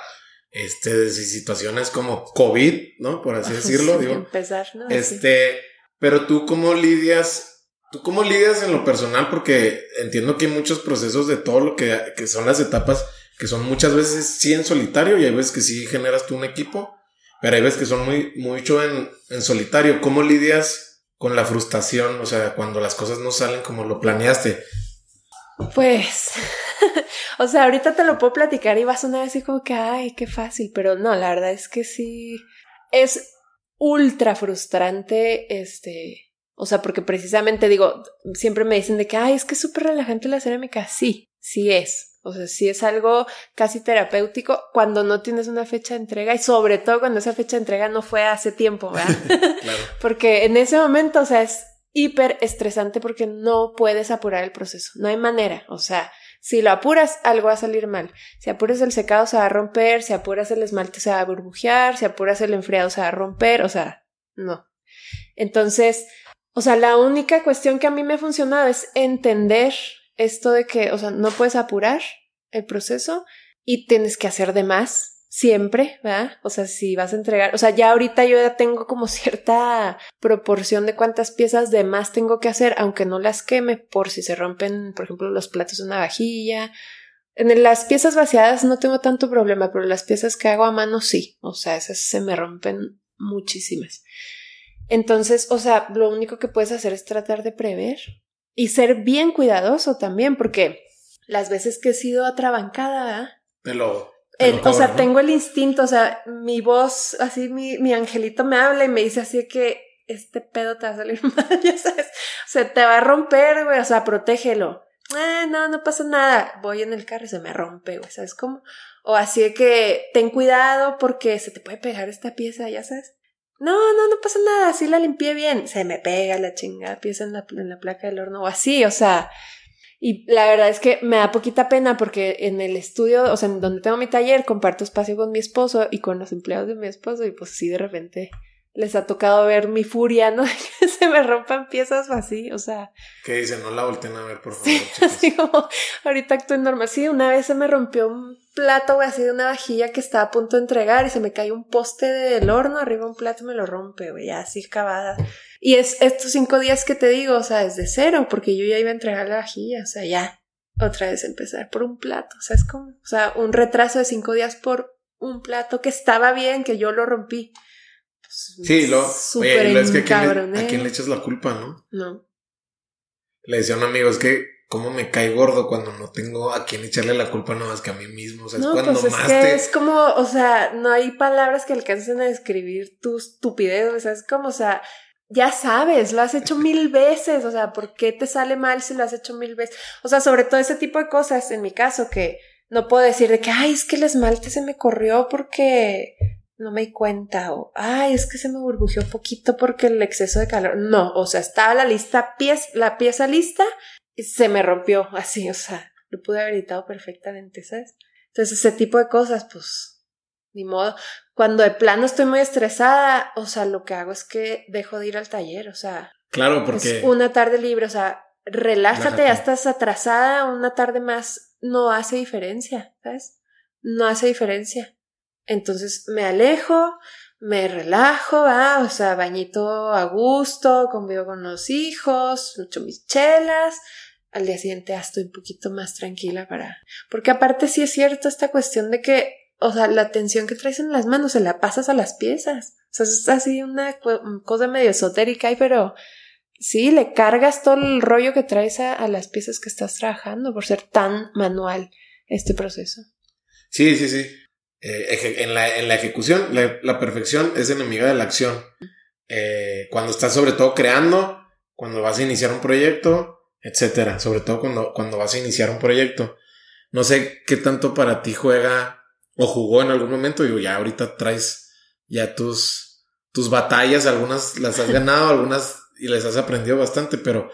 Este, situaciones como COVID, ¿no? Por así *laughs* decirlo, digo. Empezar, ¿no? Este, pero tú cómo lidias, tú cómo lidias en lo personal, porque entiendo que hay muchos procesos de todo lo que, que son las etapas, que son muchas veces sí en solitario y hay veces que sí generas tú un equipo, pero hay veces que son muy, mucho en, en solitario. ¿Cómo lidias con la frustración? O sea, cuando las cosas no salen como lo planeaste. Pues, *laughs* o sea, ahorita te lo puedo platicar y va a sonar así como que, ay, qué fácil, pero no, la verdad es que sí, es ultra frustrante, este, O sea, porque precisamente digo, siempre me dicen de que, ay, es que es súper relajante la cerámica. Sí, sí es. O sea, sí es algo casi terapéutico cuando no tienes una fecha de entrega y sobre todo cuando esa fecha de entrega no fue hace tiempo, ¿verdad? *laughs* *laughs* claro. porque en ese momento, o sea, es hiper estresante porque no puedes apurar el proceso. No hay manera. O sea, si lo apuras, algo va a salir mal. Si apuras el secado, se va a romper. Si apuras el esmalte, se va a burbujear. Si apuras el enfriado, se va a romper. O sea, no. Entonces, o sea, la única cuestión que a mí me ha funcionado es entender esto de que, o sea, no puedes apurar el proceso y tienes que hacer de más siempre, ¿verdad? O sea, si vas a entregar, o sea, ya ahorita yo ya tengo como *laughs* cierta proporción de cuántas piezas de más tengo que hacer, aunque no las queme por si se rompen, por ejemplo, los platos de una vajilla. En las piezas vaciadas no tengo tanto problema, pero las piezas que hago a mano sí, o sea, esas se me rompen muchísimas. Entonces, o sea, lo único que puedes hacer es tratar de prever y ser bien cuidadoso también, porque las veces que he sido atrabancada, te lo o sea, tengo el instinto, o sea, mi voz, así mi, mi angelito me habla y me dice así que este pedo te va a salir *laughs* mal, ya sabes, o sea, te va a romper, güey, o sea, protégelo. Eh, no, no pasa nada. Voy en el carro y se me rompe, güey, ¿sabes cómo? O así de que ten cuidado porque se te puede pegar esta pieza, ya sabes. No, no, no pasa nada, así la limpié bien. Se me pega la chingada pieza en la, en la placa del horno o así, o sea, y la verdad es que me da poquita pena porque en el estudio, o sea, en donde tengo mi taller, comparto espacio con mi esposo y con los empleados de mi esposo y pues sí, de repente les ha tocado ver mi furia, ¿no? *laughs* que se me rompan piezas así, o sea. Que dicen, no la volteen a ver, por favor. *laughs* Sí, así como, ahorita actúo normal. Sí, una vez se me rompió un plato, güey, así de una vajilla que estaba a punto de entregar y se me cae un poste del horno arriba un plato y me lo rompe, güey, así acabada. Y es estos cinco días que te digo, o sea, desde cero, porque yo ya iba a entregar la vajilla, o sea, ya, otra vez empezar por un plato, o sea, es como, o sea, un retraso de cinco días por un plato que estaba bien, que yo lo rompí. Pues, sí, lo, oye, es que a quién, le, a quién le echas la culpa, ¿no? No. Le decía a un amigo, es que cómo me cae gordo cuando no tengo a quien echarle la culpa no más que a mí mismo. O sea, es cuando pues más es que es como, o sea, no hay palabras que alcancen a describir tu estupidez. O sea, es como, o sea, ya sabes, lo has hecho mil veces, o sea, ¿por qué te sale mal si lo has hecho mil veces? O sea, sobre todo ese tipo de cosas, en mi caso, que no puedo decir de que, ay, es que el esmalte se me corrió porque no me di cuenta, o, ay, es que se me burbujeó poquito porque el exceso de calor. No, o sea, estaba la lista, pieza, la pieza lista se me rompió *laughs* así, o sea, lo pude haber editado perfectamente, ¿sabes? Entonces, ese tipo de cosas, pues, ni modo. Cuando de plano estoy muy estresada, o sea, lo que hago es que dejo de ir al taller, o sea. Claro, porque. Es una tarde libre, o sea, relájate, ya estás atrasada, una tarde más no hace diferencia, ¿sabes? No hace diferencia. Entonces me alejo, me relajo, ¿va? o sea, bañito a gusto, convivo con los hijos, mucho mis chelas. Al día siguiente ya estoy un poquito más tranquila para. Porque aparte sí es cierto esta cuestión de que o sea, la tensión que traes en las manos se la pasas a las piezas. O sea, es así una cosa medio esotérica, pero sí, le cargas todo el rollo que traes a, las piezas que estás trabajando por ser tan manual este proceso. Sí, sí, sí. Eh, en, la, en, la, ejecución, la, perfección es enemiga de la acción. Eh, cuando estás sobre todo creando, cuando vas a iniciar un proyecto, etcétera. Sobre todo cuando, cuando vas a iniciar un proyecto. No sé qué tanto para ti juega o jugó en algún momento, digo, ya ahorita traes ya tus, tus batallas, algunas las has ganado, algunas y les has aprendido bastante, pero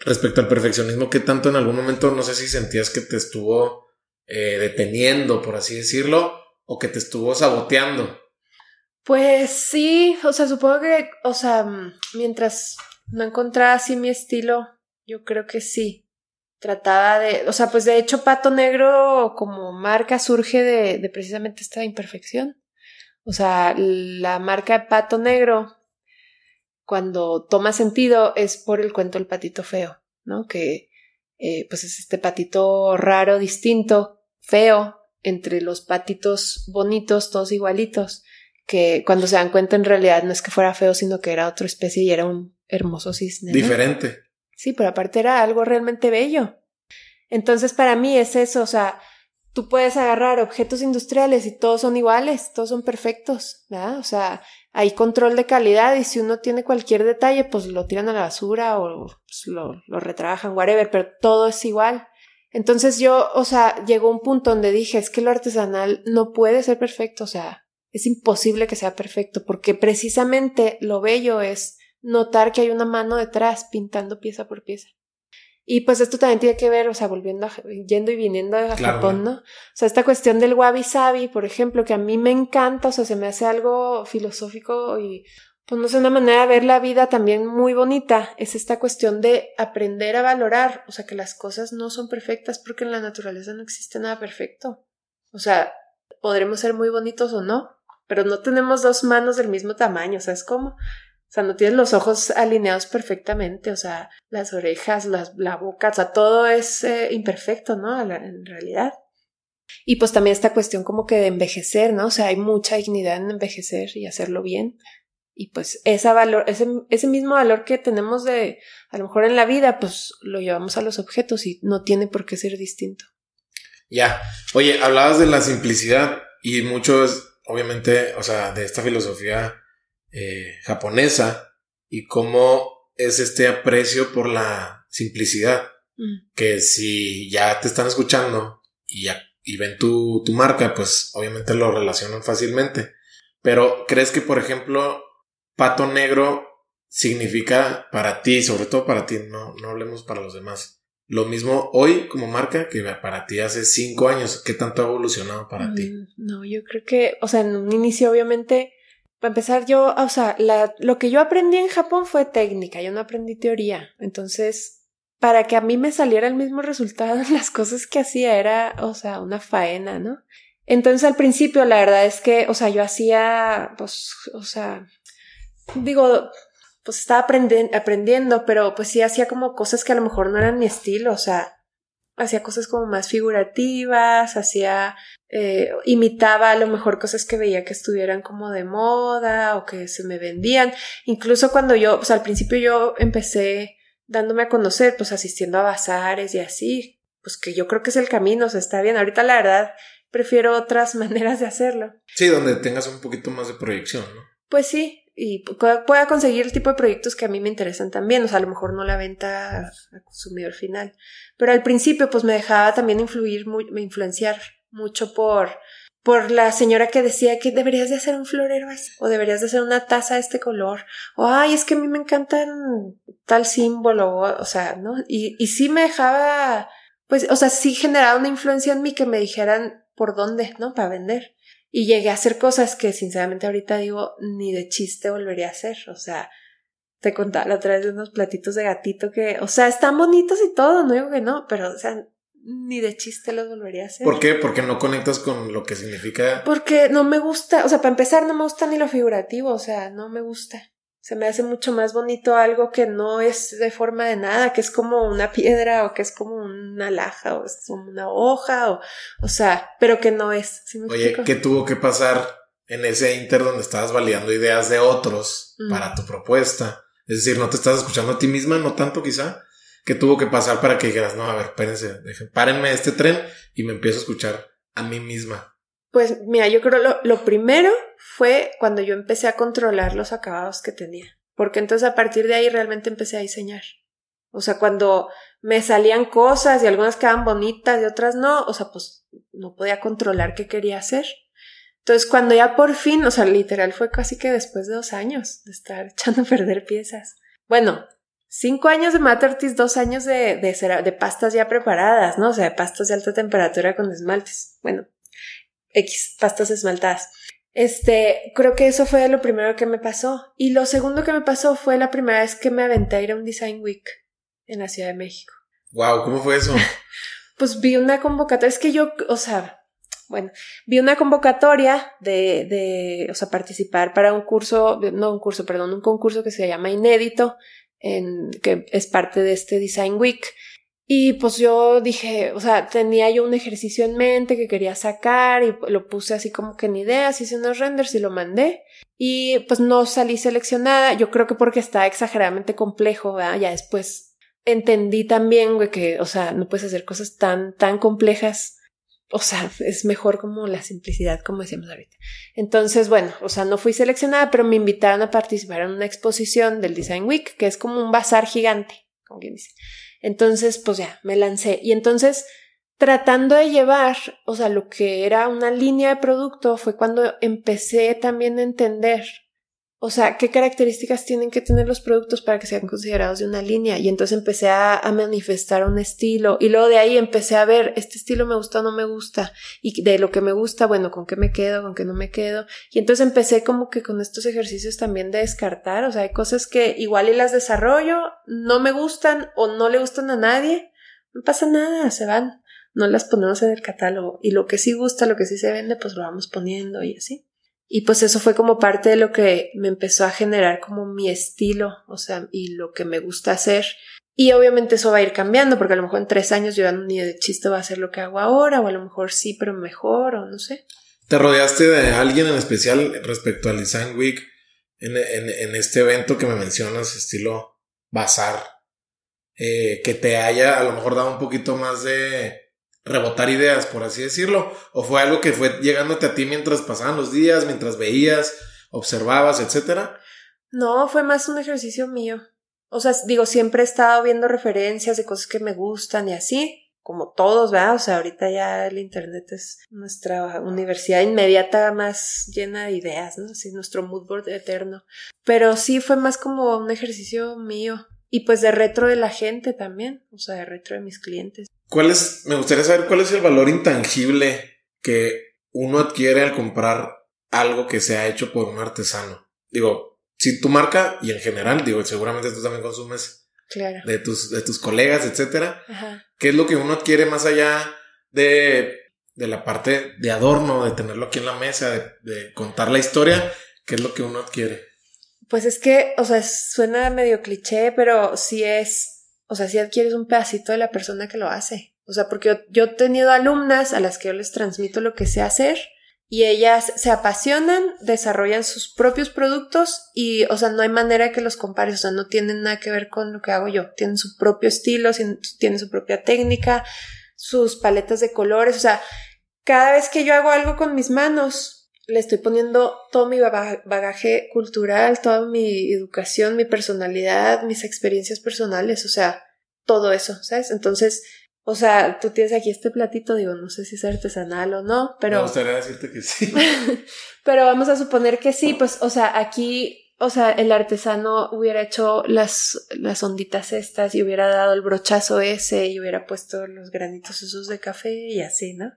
respecto al perfeccionismo, ¿qué tanto en algún momento, no sé si sentías que te estuvo eh, deteniendo, por así decirlo, o que te estuvo saboteando? Pues sí, o sea, supongo que, o sea, mientras no encontraba así mi estilo, yo creo que sí trataba de, o sea, pues de hecho Pato Negro como marca surge de, de precisamente esta imperfección. O sea, la marca de Pato Negro, cuando toma sentido, es por el cuento El Patito Feo, ¿no? Que eh, pues es este patito raro, distinto, feo, entre los patitos bonitos, todos igualitos, que cuando se dan cuenta en realidad no es que fuera feo, sino que era otra especie y era un hermoso cisne. Diferente. Sí, pero aparte era algo realmente bello. Entonces, para mí es eso, o sea, tú puedes agarrar objetos industriales y todos son iguales, todos son perfectos, ¿verdad? O sea, hay control de calidad y si uno tiene cualquier detalle, pues lo tiran a la basura o pues, lo, lo retrabajan, whatever, pero todo es igual. Entonces yo, o sea, llegó un punto donde dije, es que lo artesanal no puede ser perfecto, o sea, es imposible que sea perfecto, porque precisamente lo bello es notar que hay una mano detrás pintando pieza por pieza. Y pues esto también tiene que ver, o sea, volviendo, a, yendo y viniendo a Japón, ¿no? O sea, esta cuestión del wabi sabi, por ejemplo, que a mí me encanta, o sea, se me hace algo filosófico y, pues no sé, una manera de ver la vida también muy bonita, es esta cuestión de aprender a valorar, o sea, que las cosas no son perfectas porque en la naturaleza no existe nada perfecto. O sea, podremos ser muy bonitos o no, pero no tenemos dos manos del mismo tamaño, ¿sabes cómo? O sea, no tienes los ojos alineados perfectamente, o sea, las orejas, las, la boca, o sea, todo es eh, imperfecto, ¿no? En realidad. Y pues también esta cuestión como que de envejecer, ¿no? O sea, hay mucha dignidad en envejecer y hacerlo bien. Y pues ese valor, ese, ese mismo valor que tenemos de, a lo mejor en la vida, pues lo llevamos a los objetos y no tiene por qué ser distinto. Ya. Oye, hablabas de la simplicidad y muchos, obviamente, o sea, de esta filosofía eh, japonesa y cómo es este aprecio por la simplicidad. Mm. Que si ya te están escuchando y, ya, y ven tu, tu marca, pues obviamente lo relacionan fácilmente. Pero ¿crees que, por ejemplo, pato negro significa para ti, sobre todo para ti, no, no hablemos para los demás? Lo mismo hoy como marca que para ti hace cinco años. ¿Qué tanto ha evolucionado para ti? Mm, no, yo creo que, o sea, en un inicio obviamente para empezar, yo, o sea, lo que yo aprendí en Japón fue técnica, yo no aprendí teoría. Entonces, para que a mí me saliera el mismo resultado *laughs* las cosas que hacía era, o sea, una faena, ¿no? Entonces, al principio, la verdad es que, o sea, yo hacía, pues, o sea, digo, pues estaba aprendiendo, pero pues sí hacía como cosas que a lo mejor no eran mi estilo, o sea, hacía cosas como más figurativas, hacía, eh, imitaba a lo mejor cosas que veía que estuvieran como de moda o que se me vendían. Incluso cuando yo, pues al principio yo empecé dándome a conocer, pues asistiendo a bazares y así, pues que yo creo que es el camino, o sea, está bien. Ahorita la verdad prefiero otras *laughs* maneras de hacerlo. Sí, donde tengas un poquito más de proyección, ¿no? Pues sí, y pueda conseguir el tipo de proyectos que a mí me interesan también, o sea, a lo mejor no la venta al consumidor final, pero al principio pues me dejaba también influir, muy, influenciar mucho por, por la señora que decía que deberías de hacer un florero así, o deberías de hacer una taza de este color, o ay, es que a mí me encantan tal símbolo, o, o sea, ¿no? Y, y sí me dejaba, pues, o sea, sí generaba una influencia en mí que me dijeran por dónde, ¿no? Para vender. Y llegué a hacer cosas que sinceramente ahorita digo, ni de chiste volvería a hacer. O sea, te contaba la otra vez de unos platitos de gatito que, o sea, están bonitos y todo, no digo que no, pero, o sea, ni de chiste los volvería a hacer. ¿Por qué? Porque no conectas con lo que significa. Porque no me gusta, o sea, para empezar, no me gusta ni lo figurativo, o sea, no me gusta se me hace mucho más bonito algo que no es de forma de nada, que es como una piedra o que es como una laja o es como una hoja o, o sea, pero que no es. Oye, ¿qué tuvo que pasar en ese inter donde estabas validando ideas de otros para tu propuesta? Es decir, no te estás escuchando a ti misma, no tanto quizá. ¿Qué tuvo que pasar para que dijeras, no, a ver, espérense, dejen, párenme este tren y me empiezo a escuchar a mí misma? Pues mira, yo creo lo, lo primero fue cuando yo empecé a controlar los acabados que tenía. Porque entonces a partir de ahí realmente empecé a diseñar. O sea, cuando me salían cosas y algunas quedaban bonitas y otras no, o sea, pues no podía controlar qué quería hacer. Entonces, cuando ya por fin, o sea, literal fue casi que después de dos años de estar *laughs* echando a perder piezas. Bueno, cinco años de Matartis, dos años de, de, de pastas ya preparadas, ¿no? O sea, pastas de alta temperatura con esmaltes. Bueno, X, pastas esmaltadas. Este, creo que eso fue lo primero que me pasó. Y lo segundo que me pasó fue la primera vez que me aventé a ir a un Design Week en la Ciudad de México. Wow, ¿cómo fue eso? *laughs* pues vi una convocatoria, es que yo, o sea, bueno, vi una convocatoria de, de, o sea, participar para un curso, no un curso, perdón, un concurso que se llama Inédito, en, que es parte de este Design Week. Y pues yo dije, o sea, tenía yo un ejercicio en mente que quería sacar y lo puse así como que en ideas, hice unos renders y lo mandé. Y pues no salí seleccionada, yo creo que porque está exageradamente complejo, ¿verdad? Ya después entendí también, güey, que, o sea, no puedes hacer cosas tan, tan complejas o sea, es mejor como la simplicidad, como decíamos ahorita. Entonces, bueno, o sea, no fui seleccionada, pero me invitaron a participar en una exposición del Design Week, que es como un bazar gigante, como quien dice. Entonces, pues ya, me lancé. Y entonces, tratando de llevar, o sea, lo que era una línea de producto, fue cuando empecé también a entender o sea, qué características tienen que tener los productos para que sean considerados de una línea. Y entonces empecé a, manifestar un estilo. Y luego de ahí empecé a ver, este estilo me gusta o no me gusta. Y de lo que me gusta, bueno, con qué me quedo, con qué no me quedo. Y entonces empecé como que con estos ejercicios también de descartar. O sea, hay cosas que igual y las desarrollo, no me gustan o no le gustan a nadie. No pasa nada, se van. No las ponemos en el catálogo. Y lo que sí gusta, lo que sí se vende, pues lo vamos poniendo y así. Y pues eso fue como parte de lo que me empezó a generar como mi estilo, o sea, y lo que me gusta hacer. Y obviamente eso va a ir cambiando, porque a lo mejor en tres años yo ni de chiste va a hacer lo que hago ahora, o a lo mejor sí, pero mejor, o no sé. ¿Te rodeaste de alguien en especial respecto al Design Week en, en, este evento que me mencionas, estilo bazar, eh, que te haya a lo mejor dado un poquito más de rebotar ideas, por así decirlo? ¿O fue algo que fue llegándote a ti mientras pasaban los días, mientras veías, observabas, etcétera? No, fue más un ejercicio mío. O sea, digo, siempre he estado viendo referencias de cosas que me gustan y así, como todos, ¿verdad? O sea, ahorita ya el Internet es nuestra universidad inmediata más llena de ideas, ¿no? Así, nuestro mood board eterno. Pero sí fue más como un ejercicio mío. Y pues de retro de la gente también, o sea, de retro de mis clientes. ¿Cuál es, me gustaría saber cuál es el valor intangible que uno adquiere al comprar algo que se ha hecho por un artesano? Digo, si tu marca y en general, digo, seguramente tú también consumes de tus, de tus colegas, etcétera. ¿Qué es lo que uno adquiere más allá de, de la parte de adorno, de tenerlo aquí en la mesa, de, de contar la historia? ¿Qué es lo que uno adquiere? Pues es que, o sea, suena medio cliché, pero sí es, o sea, sí adquieres un pedacito de la persona que lo hace. O sea, porque yo, he tenido alumnas a las que yo les transmito lo que sé hacer y ellas se apasionan, desarrollan sus propios productos y, o sea, no hay manera que los compares, o sea, no tienen nada que ver con lo que hago yo. Tienen su propio estilo, tienen su propia técnica, sus paletas de colores, o sea, cada vez que yo hago algo con mis manos, le estoy poniendo todo mi bagaje cultural, toda mi educación, mi personalidad, mis experiencias personales, o sea, todo eso, ¿sabes? Entonces, o sea, tú tienes aquí este platito, digo, no sé si es artesanal o no, pero... Me gustaría decirte que sí. *laughs* pero vamos a suponer que sí, pues, o sea, aquí, o sea, el artesano hubiera hecho las, las onditas estas y hubiera dado el brochazo ese y hubiera puesto los granitos esos de café y así, ¿no?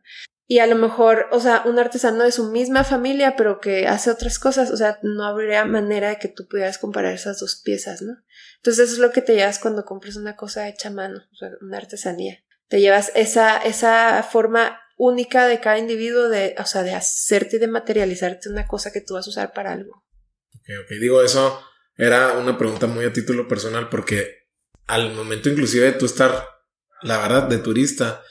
Y a lo mejor, o sea, un artesano de su misma familia, pero que hace otras cosas, o sea, no habría manera de que tú pudieras comparar esas dos piezas, ¿no? Entonces eso es lo que te llevas cuando compras una cosa hecha a mano, o sea, una artesanía. Te llevas esa, esa forma única de cada individuo de, o sea, de hacerte y de materializarte una cosa que tú vas a usar para algo. Ok, ok, digo, eso era una pregunta muy a título personal porque al momento inclusive de tú estar, la verdad, de turista,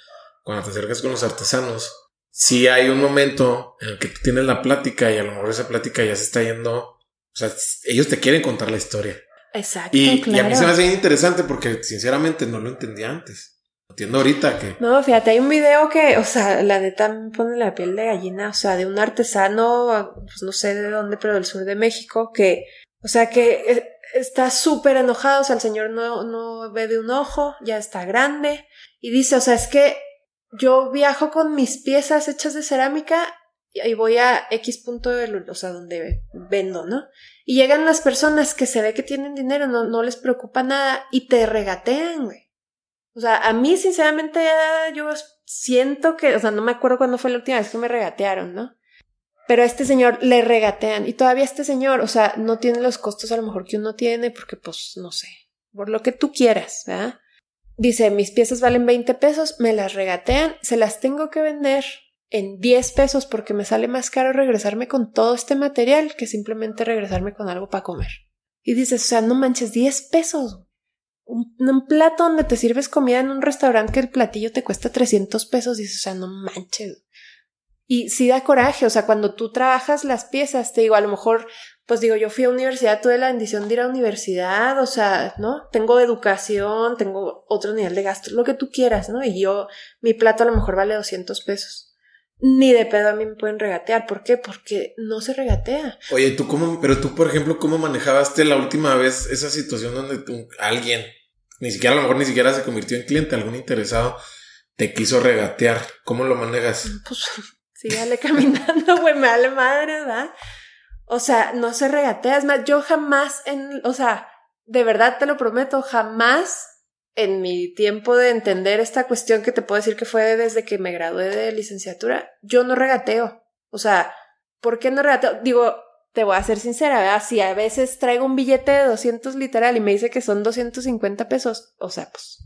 cuando te acercas con los artesanos, si hay un momento en el que tú tienes la plática y a lo mejor esa plática ya se está yendo, o sea, ellos te quieren contar la historia. Exacto. Y, y a mí se me hace interesante porque sinceramente no lo entendía antes. Entiendo ahorita que. No, fíjate, hay un video que, o sea, la neta me pone la piel de gallina, o sea, de un artesano, pues no sé de dónde, pero del sur de México, que, o sea, que está súper enojado, o sea, el señor no, no ve de un ojo, ya está grande, y dice, o sea, es que yo viajo con mis piezas hechas de cerámica y voy a X punto o sea, donde vendo, ¿no? Y llegan las personas que se ve que tienen dinero, no, no les preocupa nada y te regatean, güey. O sea, a mí, sinceramente, yo siento que, o sea, no me acuerdo cuándo fue la última vez que me regatearon, ¿no? Pero a este señor le regatean y todavía este señor, o sea, no tiene los costos a lo mejor que uno tiene porque, pues, no sé, por lo que tú quieras, ¿verdad? Dice, mis piezas valen 20 pesos, me las regatean, se las tengo que vender en 10 pesos porque me sale más caro regresarme con todo este material que simplemente regresarme con algo para comer. Y dices, o sea, no manches, 10 pesos. Un, plato donde te sirves comida en un restaurante que el platillo te cuesta 300 pesos, dices, o sea, no manches. Y sí da coraje, o sea, cuando tú trabajas las piezas, te digo, a lo mejor pues digo, yo fui a universidad, tuve la bendición de ir a universidad, o sea, ¿no? Tengo educación, tengo otro nivel de gasto, lo que tú quieras, ¿no? Y yo, mi plato a lo mejor vale 200 pesos. ni de pedo a mí me pueden regatear. ¿Por qué? Porque no se regatea. Oye, ¿tú cómo, pero tú, por ejemplo, cómo manejaste la última vez esa situación donde tú, alguien, ni siquiera a lo mejor ni siquiera se convirtió en cliente, algún interesado, te quiso regatear? ¿Cómo lo manejas? Pues sígale *laughs* caminando, güey, me vale madre, ¿verdad? O sea, no se regatea. Es más, yo jamás en, o sea, de verdad te lo prometo, jamás en mi tiempo de entender esta cuestión que te puedo decir que fue desde que me gradué de licenciatura, yo no regateo. O sea, ¿por qué no regateo? Digo, te voy a ser sincera, ¿verdad? Si a veces traigo un billete de 200 literal y me dice que son 250 pesos, o sea, pues,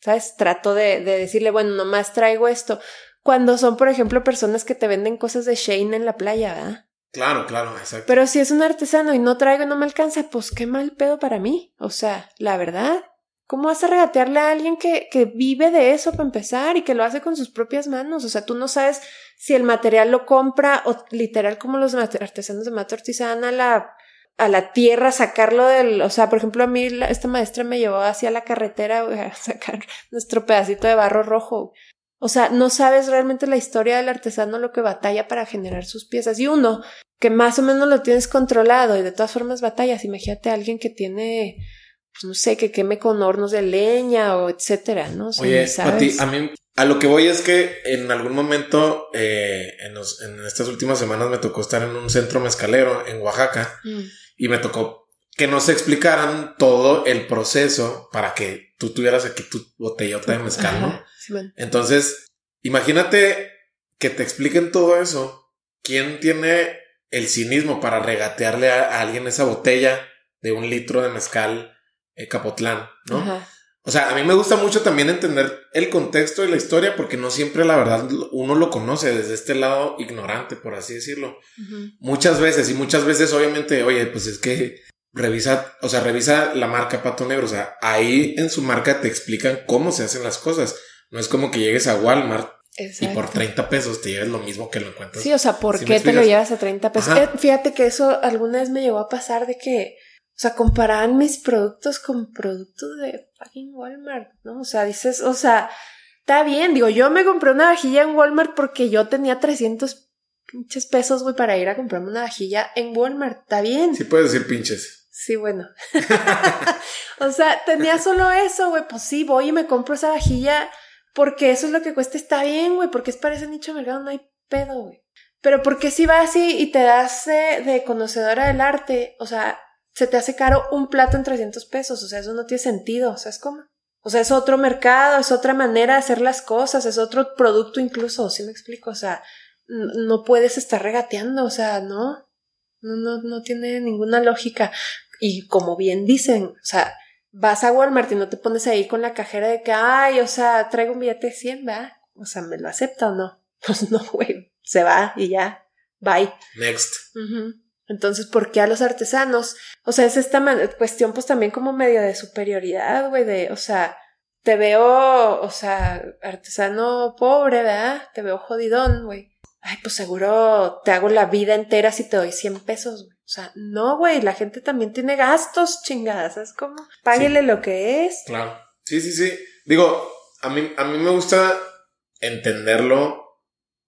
¿sabes? Trato de, de decirle, bueno, nomás traigo esto. Cuando son, por ejemplo, personas que te venden cosas de Shane en la playa, ¿verdad? Claro, claro, exacto. Pero si es un artesano y no traigo y no me alcanza, pues qué mal pedo para mí. O sea, la verdad. ¿Cómo vas a regatearle a alguien que, que vive de eso para empezar y que lo hace con sus propias manos? O sea, tú no sabes si el material lo compra o literal como los artesanos de mata artesana a la, a la tierra, sacarlo del, o sea, por ejemplo, a mí esta maestra me llevó hacia la carretera a sacar nuestro pedacito de barro rojo. O sea, no sabes realmente la historia del artesano, lo que batalla para generar sus piezas. Y uno que más o menos lo tienes controlado y de todas formas batallas. Imagínate a alguien que tiene, pues no sé, que queme con hornos de leña o etcétera, ¿no? Oye, ¿sabes? a mí, a lo que voy es que en algún momento, eh, en, en, estas últimas semanas me tocó estar en un centro mezcalero en Oaxaca mm. y me tocó que nos explicaran todo el proceso para que tú tuvieras aquí tu botellota de mezcal, ¿no? Entonces, imagínate que te expliquen todo eso. ¿Quién tiene el cinismo para regatearle a, alguien esa botella de un litro de mezcal eh, Capotlán, ¿no? O sea, a mí me gusta mucho también entender el contexto y la historia porque no siempre la verdad uno lo conoce desde este lado ignorante, por así decirlo. Muchas veces y muchas veces obviamente, oye, pues es que revisa, o sea, revisa la marca Pato Negro, o sea, ahí en su marca te explican cómo se hacen las cosas. No es como que llegues a Walmart y por 30 pesos te lleves lo mismo que lo encuentras. Sí, o sea, ¿por qué te lo llevas a 30 pesos? Eh, fíjate que eso alguna vez me llegó a pasar de que, o sea, comparaban mis productos con productos de fucking Walmart, ¿no? O sea, dices, o sea, está bien, digo, yo me compré una vajilla en Walmart porque yo tenía 300 pinches pesos, güey, para ir a comprarme una vajilla en Walmart, está bien. Sí puedes decir pinches. Sí, bueno. *laughs* o sea, tenía solo eso, güey, pues sí, voy y me compro esa vajilla porque eso es lo que cuesta, está bien, güey, porque es para ese nicho de mercado, no hay pedo, güey. Pero porque si vas así y te das de, conocedora del arte, o sea, se te hace caro un plato en 300 pesos, o sea, eso no tiene sentido, o sea, es como... O sea, es otro mercado, es otra manera de hacer las cosas, es otro producto incluso, ¿sí me explico? O sea, no puedes estar regateando, o sea, no, no, no, no tiene ninguna lógica. Y como bien dicen, o sea, vas a Walmart y no te pones ahí con la cajera de que, ay, o sea, traigo un billete de 100, ¿verdad? O sea, ¿me lo acepta o no? *laughs* Pues no, güey, se va y ya, bye. Next. Entonces, ¿por qué a los artesanos? O sea, es esta cuestión pues también como medio de superioridad, güey, de, o sea, te veo, o sea, artesano pobre, ¿verdad? Te veo jodidón, güey. Ay, pues seguro te hago la vida entera si te doy 100 pesos, güey. O sea, no, güey, la gente también tiene gastos, chingadas, ¿sabes cómo? Páguele lo que es. Claro. Sí, sí, sí. Digo, a mí, a mí me gusta entenderlo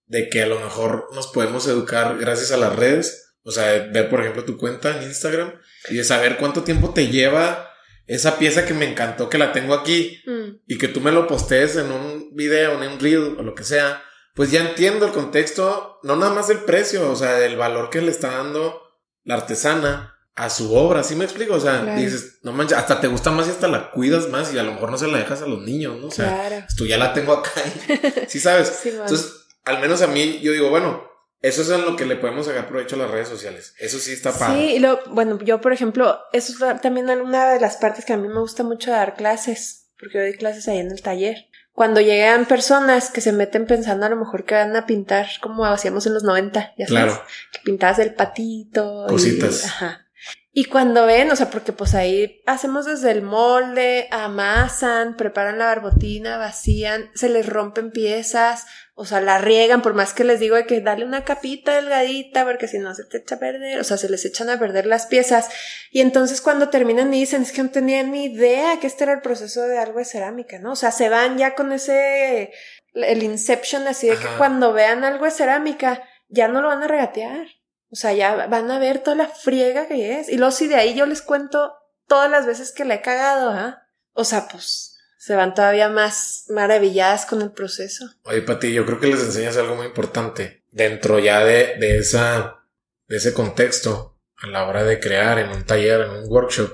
de que a lo mejor nos podemos educar gracias a las redes. O sea, ver, por ejemplo, tu cuenta en Instagram y de saber cuánto tiempo te lleva esa pieza que me encantó, que la tengo aquí mm. y que tú me lo postees en un video, en un reel o lo que sea. Pues ya entiendo el contexto, no nada más del precio, o sea, del valor que le está dando la artesana a su obra, ¿sí me explico? O sea, dices, no manches, hasta te gusta más y hasta la cuidas más y a lo mejor no se la dejas a los niños, ¿no? O sea, claro. Tú ya la tengo acá, ¿sí sabes? *laughs* Entonces, al menos a mí, yo digo, bueno, eso es en lo que le podemos sacar provecho a las redes sociales. Eso sí está padre. Sí, y lo, bueno, yo, por ejemplo, eso es también una de las partes que a mí me gusta mucho dar clases, porque doy clases ahí en el taller cuando llegan personas que se meten pensando a lo mejor que van a pintar como hacíamos en los 90, ya sabes, claro. que pintabas el patito. Cositas. Y, ajá. Y cuando ven, o sea, porque pues ahí hacemos desde el molde, amasan, preparan la barbotina, vacían, se les rompen piezas, o sea, la riegan, por más que les digo de que dale una capita delgadita, porque si no se te echa a perder, o sea, se les echan a perder las piezas. Y entonces cuando terminan y dicen, es que no tenía ni idea que este era el proceso de algo de cerámica, ¿no? O sea, se van ya con ese, el inception así de que cuando vean algo de cerámica, ya no lo van a regatear. O sea, ya van a ver toda la friega que es. Y luego si de ahí yo les cuento todas las veces que la he cagado, ¿ah? O sea, pues se van todavía más maravilladas con el proceso. Oye, Pati, yo creo que les enseñas algo muy importante dentro ya de, de, esa, de ese contexto a la hora de crear en un taller, en un workshop,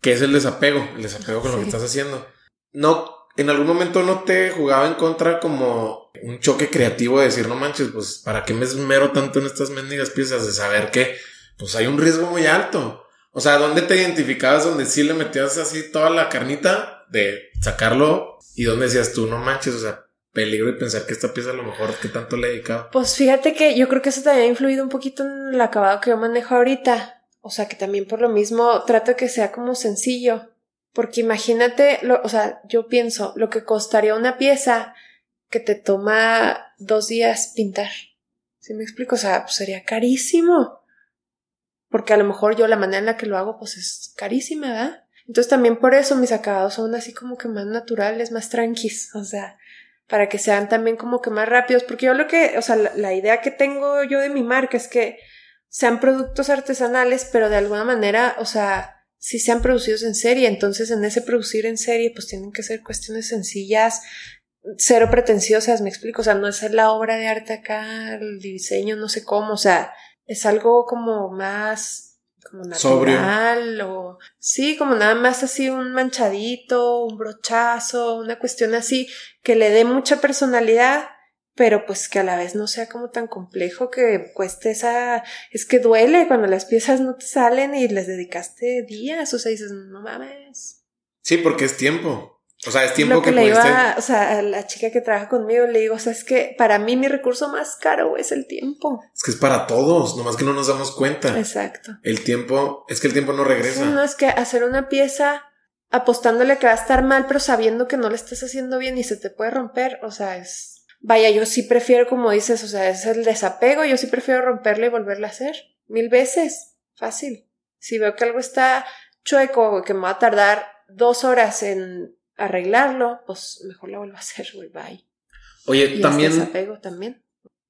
que es el desapego, el desapego con lo que estás haciendo. No, en algún momento no te jugaba en contra como un choque creativo de decir, no manches, pues, ¿para qué me esmero tanto en estas mendigas piezas? De saber que, pues, hay un riesgo muy alto. O sea, ¿dónde te identificabas donde sí le metías así toda la carnita de sacarlo y dónde decías tú, no manches, o sea, peligro y pensar que esta pieza a lo mejor que tanto le he dedicado? Pues fíjate que yo creo que eso también ha influido un poquito en el acabado que yo manejo ahorita. O sea, que también por lo mismo trato que sea como sencillo. Porque imagínate, lo, o sea, yo pienso lo que costaría una pieza que te toma dos días pintar. ¿Sí me explico? O sea, pues sería carísimo. Porque a lo mejor yo la manera en la que lo hago, pues es carísima, ¿verdad? Entonces también por eso mis acabados son así como que más naturales, más tranquis. O sea, para que sean también como que más rápidos. Porque yo lo que, o sea, la, la idea que tengo yo de mi marca es que sean productos artesanales, pero de alguna manera, o sea, si sean producidos en serie. Entonces, en ese producir en serie, pues tienen que ser cuestiones sencillas, cero pretenciosas, me explico. O sea, no es la obra de arte acá, el diseño, no sé cómo. O sea, es algo como más como natural o sí, como nada más así un manchadito, un brochazo, una cuestión así que le dé mucha personalidad pero pues que a la vez no sea como tan complejo que cueste esa, es que duele cuando las piezas no te salen y les dedicaste días, o sea, dices, no mames. Sí, porque es tiempo. O sea, es tiempo que, le iba, o sea, a la chica que trabaja conmigo le digo, o sea, es que para mí mi recurso más caro es el tiempo. Es que es para todos, nomás que no nos damos cuenta. Exacto. El tiempo, es que el tiempo no regresa. no, es que hacer una pieza apostándole que va a estar mal, pero sabiendo que no le estás haciendo bien y se te puede romper, o sea, es Vaya, yo sí prefiero, como dices, o sea, es el desapego, yo sí prefiero romperla y volverla a hacer. Mil veces. Fácil. Si veo que algo está chueco, que me va a tardar dos horas en arreglarlo, pues mejor la vuelvo a hacer, güey, bye. Oye, también. desapego también.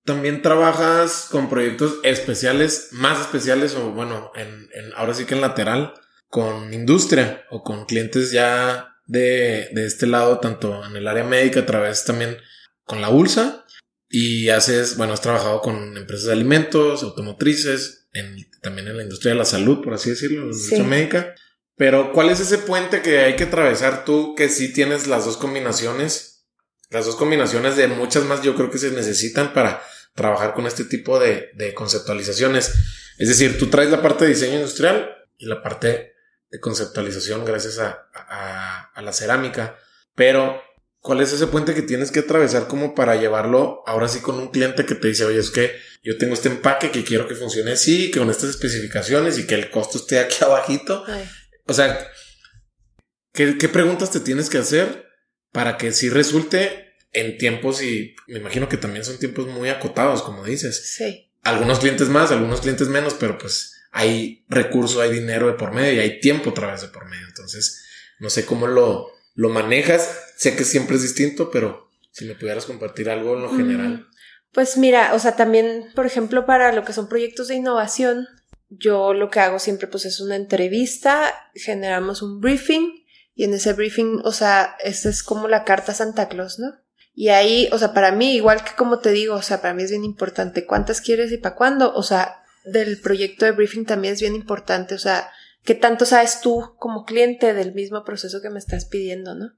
También trabajas con proyectos especiales, más especiales, o bueno, en, en, ahora sí que en lateral, con industria o con clientes ya de, de este lado, tanto en el área médica, a través también con la ULSA y haces, bueno, has trabajado con empresas de alimentos, automotrices, en, también en la industria de la salud, por así decirlo, la industria médica. Pero, ¿cuál es ese puente que hay que atravesar tú que sí tienes las dos combinaciones? Las dos combinaciones de muchas más yo creo que se necesitan para trabajar con este tipo de, conceptualizaciones. Es decir, tú traes la parte de diseño industrial y la parte de conceptualización gracias a, la cerámica, pero ¿Cuál es ese puente que tienes que atravesar como para llevarlo ahora sí con un cliente que te dice, oye, es que yo tengo este empaque que quiero que funcione así, que con estas especificaciones y que el costo esté aquí *laughs* abajito? O sea, ¿qué, preguntas te tienes que hacer para que sí resulte en tiempos y me imagino que también son tiempos muy acotados, como dices? Sí. Algunos clientes más, algunos clientes menos, pero pues hay recurso, hay dinero de por medio y hay tiempo otra vez de por medio. Entonces, no sé cómo lo, lo manejas. Sé que siempre es distinto, pero si me pudieras compartir algo en lo general. Pues mira, o sea, también, por ejemplo, para lo que son proyectos de innovación, yo lo que hago siempre pues es una entrevista, generamos un briefing y en ese briefing, o sea, esa es como la carta Santa Claus, ¿no? Y ahí, o sea, para mí, igual que como te digo, o sea, para mí es bien importante cuántas quieres y para cuándo, o sea, del proyecto de briefing también es bien importante, o sea, qué tanto sabes tú como cliente del mismo proceso que me estás pidiendo, ¿no?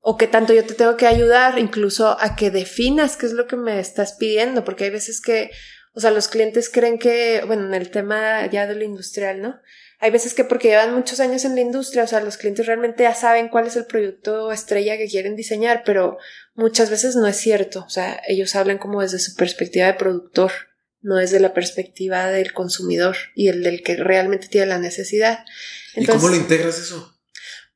O qué tanto yo te tengo que ayudar incluso a que definas qué es lo que me estás pidiendo, porque hay veces que, o sea, los clientes creen que, bueno, en el tema ya de lo industrial, ¿no? Hay veces que porque llevan muchos años en la industria, o sea, los clientes realmente ya saben cuál es el producto estrella que quieren diseñar, pero muchas veces no es cierto, o sea, ellos hablan como desde su perspectiva de productor no es de la perspectiva del consumidor y el del que realmente tiene la necesidad. ¿Y cómo lo integras eso?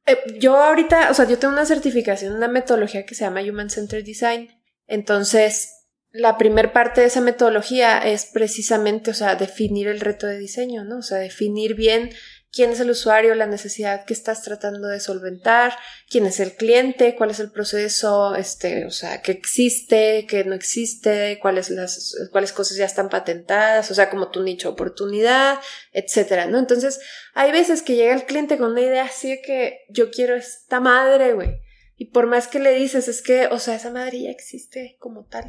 Eh, yo ahorita, o sea, yo tengo una certificación, una metodología que se llama Human Centered Design. Entonces, la primer parte de esa metodología es precisamente, o sea, definir el reto de diseño, ¿no? O sea, definir bien quién es el usuario, la necesidad que estás tratando de solventar, quién es el cliente, cuál es el proceso, este, o sea, qué existe, qué no existe, cuáles las, cuáles cosas ya están patentadas, o sea, como tu nicho oportunidad, etcétera, ¿no? Entonces, hay veces que llega el cliente con una idea así de que yo quiero esta madre, güey. Y por más que le dices, es que, o sea, esa madre ya existe como tal,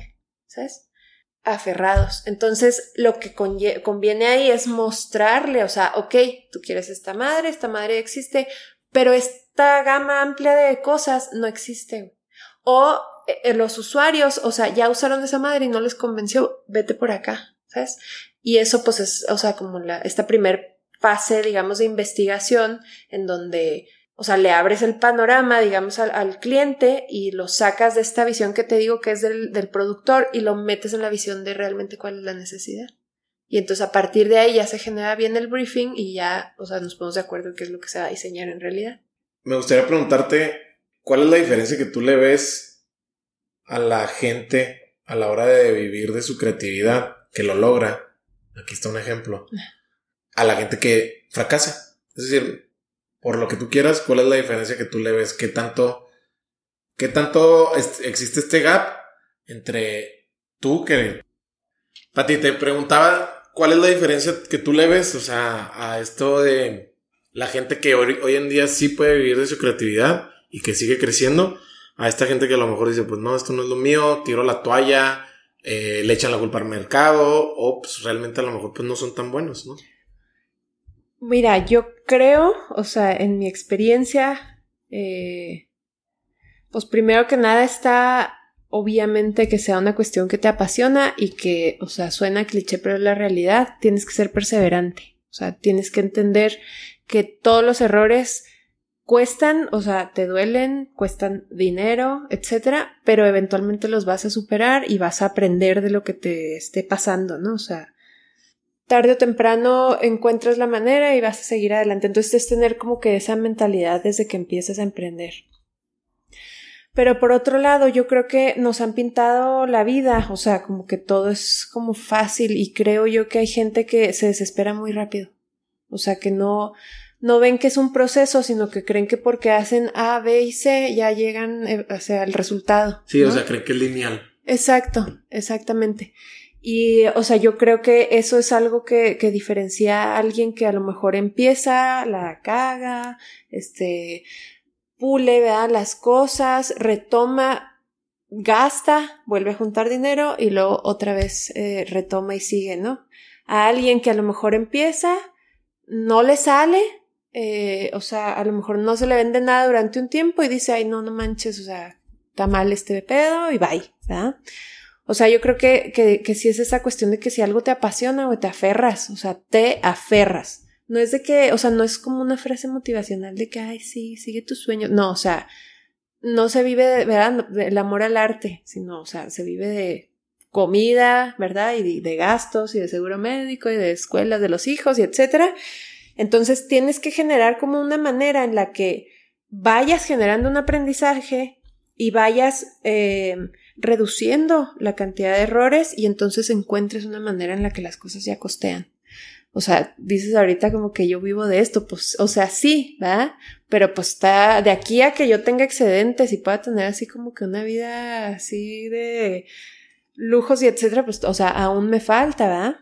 ¿sabes? aferrados. Entonces, lo que conviene ahí es mostrarle, o sea, ok, tú quieres esta madre, esta madre existe, pero esta gama amplia de cosas no existe. O eh, eh, los usuarios, o sea, ya usaron esa madre y no les convenció, vete por acá, ¿sabes? Y eso, pues, es, o sea, como la, esta primer fase, digamos, de investigación en donde o sea, le abres el panorama, digamos, al, cliente y lo sacas de esta visión que te digo que es del, del, productor y lo metes en la visión de realmente cuál es la necesidad. Y entonces a partir de ahí ya se genera bien el briefing y ya, o sea, nos ponemos de acuerdo en qué es lo que se va a diseñar en realidad. Me gustaría preguntarte, ¿cuál es la diferencia que tú le ves a la gente a la hora de vivir de su creatividad, que lo logra? Aquí está un ejemplo. A la gente que fracasa. Es decir, por lo que tú quieras, ¿cuál es la diferencia que tú le ves? ¿Qué tanto, qué tanto existe este gap entre tú que... Pati, te preguntaba, ¿cuál es la diferencia que tú le ves? O sea, a esto de la gente que hoy, en día sí puede vivir de su creatividad y que sigue creciendo, a esta gente que a lo mejor dice, pues no, esto no es lo mío, tiro la toalla, eh, le echan la culpa al mercado, o pues realmente a lo mejor pues no son tan buenos, ¿no? Mira, yo creo, o sea, en mi experiencia, eh, pues primero que nada está obviamente que sea una cuestión que te apasiona y que, o sea, suena cliché, pero es la realidad, tienes que ser perseverante. O sea, tienes que entender que todos los errores cuestan, o sea, te duelen, cuestan dinero, etcétera, pero eventualmente los vas a superar y vas a aprender de lo que te esté pasando, ¿no? O sea, tarde o temprano encuentras la manera y vas a seguir adelante. Entonces es tener como que esa mentalidad desde que empieces a emprender. Pero por otro lado, yo creo que nos han pintado la vida, o sea, como que todo es como fácil y creo yo que hay gente que se desespera muy rápido. O sea, que no, no ven que es un proceso, sino que creen que porque hacen A, B y C ya llegan, eh, o sea, al resultado. Sí, o sea, creen que es lineal. Exacto, exactamente. Y, o sea, yo creo que eso es algo que, que diferencia a alguien que a lo mejor empieza, la caga, este, pule, vea las cosas, retoma, gasta, vuelve a juntar dinero y luego otra vez eh, retoma y sigue, ¿no? A alguien que a lo mejor empieza, no le sale, eh, o sea, a lo mejor no se le vende nada durante un tiempo y dice, ay, no, no manches, o sea, está mal este pedo y bye, ¿verdad? O sea, yo creo que, que, que sí es esa cuestión de que si algo te apasiona o te aferras, o sea, te aferras. No es de que, o sea, no es como una frase motivacional de que, ay, sí, sigue tus sueños. No, o sea, no se vive, ¿verdad? Del amor al arte, sino, o sea, se vive de comida, ¿verdad? Y de, de gastos y de seguro médico y de escuelas de los hijos y etcétera. Entonces tienes que generar como una manera en la que vayas generando un aprendizaje y vayas eh, reduciendo la cantidad de errores y entonces encuentres una manera en la que las cosas ya costean. O sea, dices ahorita como que yo vivo de esto, pues, o sea, sí, ¿verdad? Pero pues está de aquí a que yo tenga excedentes y pueda tener así como que una vida así de lujos y etcétera, pues, o sea, aún me falta, ¿verdad?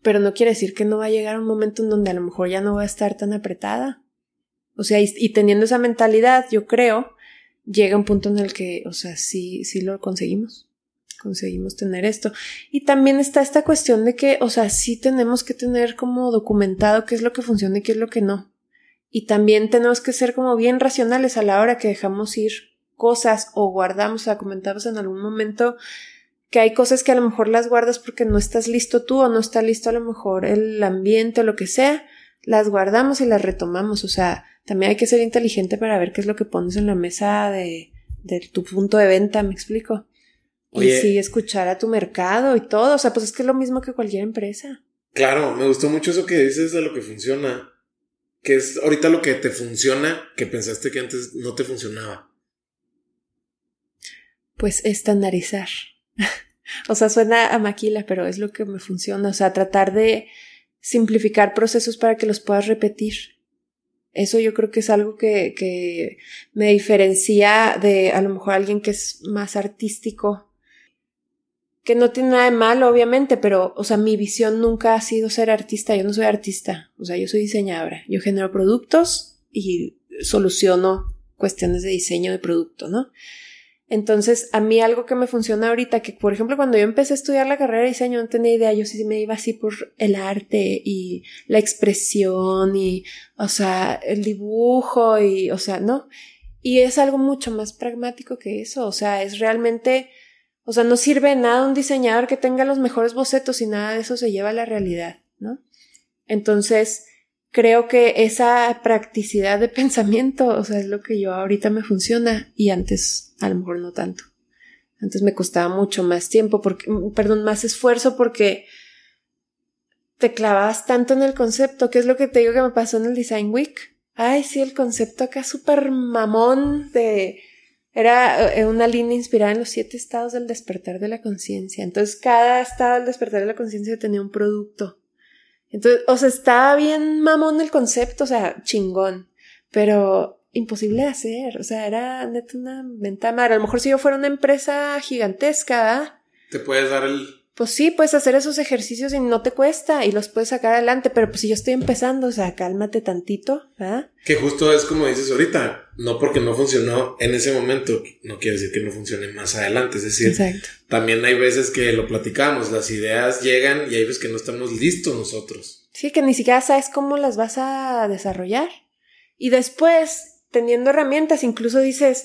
Pero no quiere decir que no va a llegar un momento en donde a lo mejor ya no va a estar tan apretada. O sea, y, y teniendo esa mentalidad, yo creo llega un punto en el que, o sea, sí, sí lo conseguimos. Conseguimos tener esto. Y también está esta cuestión de que, o sea, sí tenemos que tener como documentado qué es lo que funciona y qué es lo que no. Y también tenemos que ser como bien racionales a la hora que dejamos ir cosas o guardamos, o sea, comentamos en algún momento que hay cosas que a lo mejor las guardas porque no estás listo tú o no está listo a lo mejor el ambiente o lo que sea, las guardamos y las retomamos, o sea, también hay que ser inteligente para ver qué es lo que pones en la mesa de, de tu punto de venta, me explico. y sí escuchar a tu mercado y todo. O sea, pues es que es lo mismo que cualquier empresa. Claro, me gustó mucho eso que dices de lo que funciona. Que es ahorita lo que te funciona que pensaste que antes no te funcionaba. Pues estandarizar. *laughs* o sea, suena a maquila, pero es lo que me funciona. O sea, tratar de simplificar procesos para que los puedas repetir. Eso yo creo que es algo que, que me diferencia de a lo mejor alguien que es más artístico que no tiene nada de malo, obviamente, pero, o sea, mi visión nunca ha sido ser artista. Yo no soy artista. O sea, yo soy diseñadora. Yo genero productos y soluciono cuestiones de diseño de producto, ¿no? Entonces, a mí algo que me funciona ahorita, que por ejemplo, cuando yo empecé a estudiar la carrera de diseño, no tenía idea, yo sí me iba así por el arte y la expresión y, o sea, el dibujo y, o sea, ¿no? Y es algo mucho más pragmático que eso, o sea, es realmente o sea, no sirve nada un diseñador que tenga los mejores bocetos y nada de eso se lleva a la realidad, ¿no? Entonces, creo que esa practicidad de pensamiento, o sea, es lo que yo ahorita me funciona y antes a lo mejor no tanto. Antes me costaba mucho más tiempo, porque, perdón, más esfuerzo porque te clavabas tanto en el concepto, que es lo que te digo que me pasó en el Design Week. Ay, sí, el concepto acá súper mamón de era eh, una línea inspirada en los siete estados del despertar de la conciencia. Entonces, cada estado del despertar de la conciencia tenía un producto. Entonces, o sea, estaba bien mamón el concepto, o sea, chingón, pero imposible de hacer. O sea, era neta una ventana. A lo mejor si yo fuera una empresa gigantesca, Te puedes dar el pues sí, puedes hacer esos ejercicios y no te cuesta y los puedes sacar adelante, pero pues si yo estoy empezando, o sea, cálmate tantito, ¿verdad? Que justo es como dices ahorita, no porque no funcionó en ese momento, no quiere decir que no funcione más adelante, es decir, también hay veces que lo platicamos, las ideas llegan y hay veces que no estamos listos nosotros. Sí, que ni siquiera sabes cómo las vas a desarrollar. Y después, teniendo herramientas, incluso dices,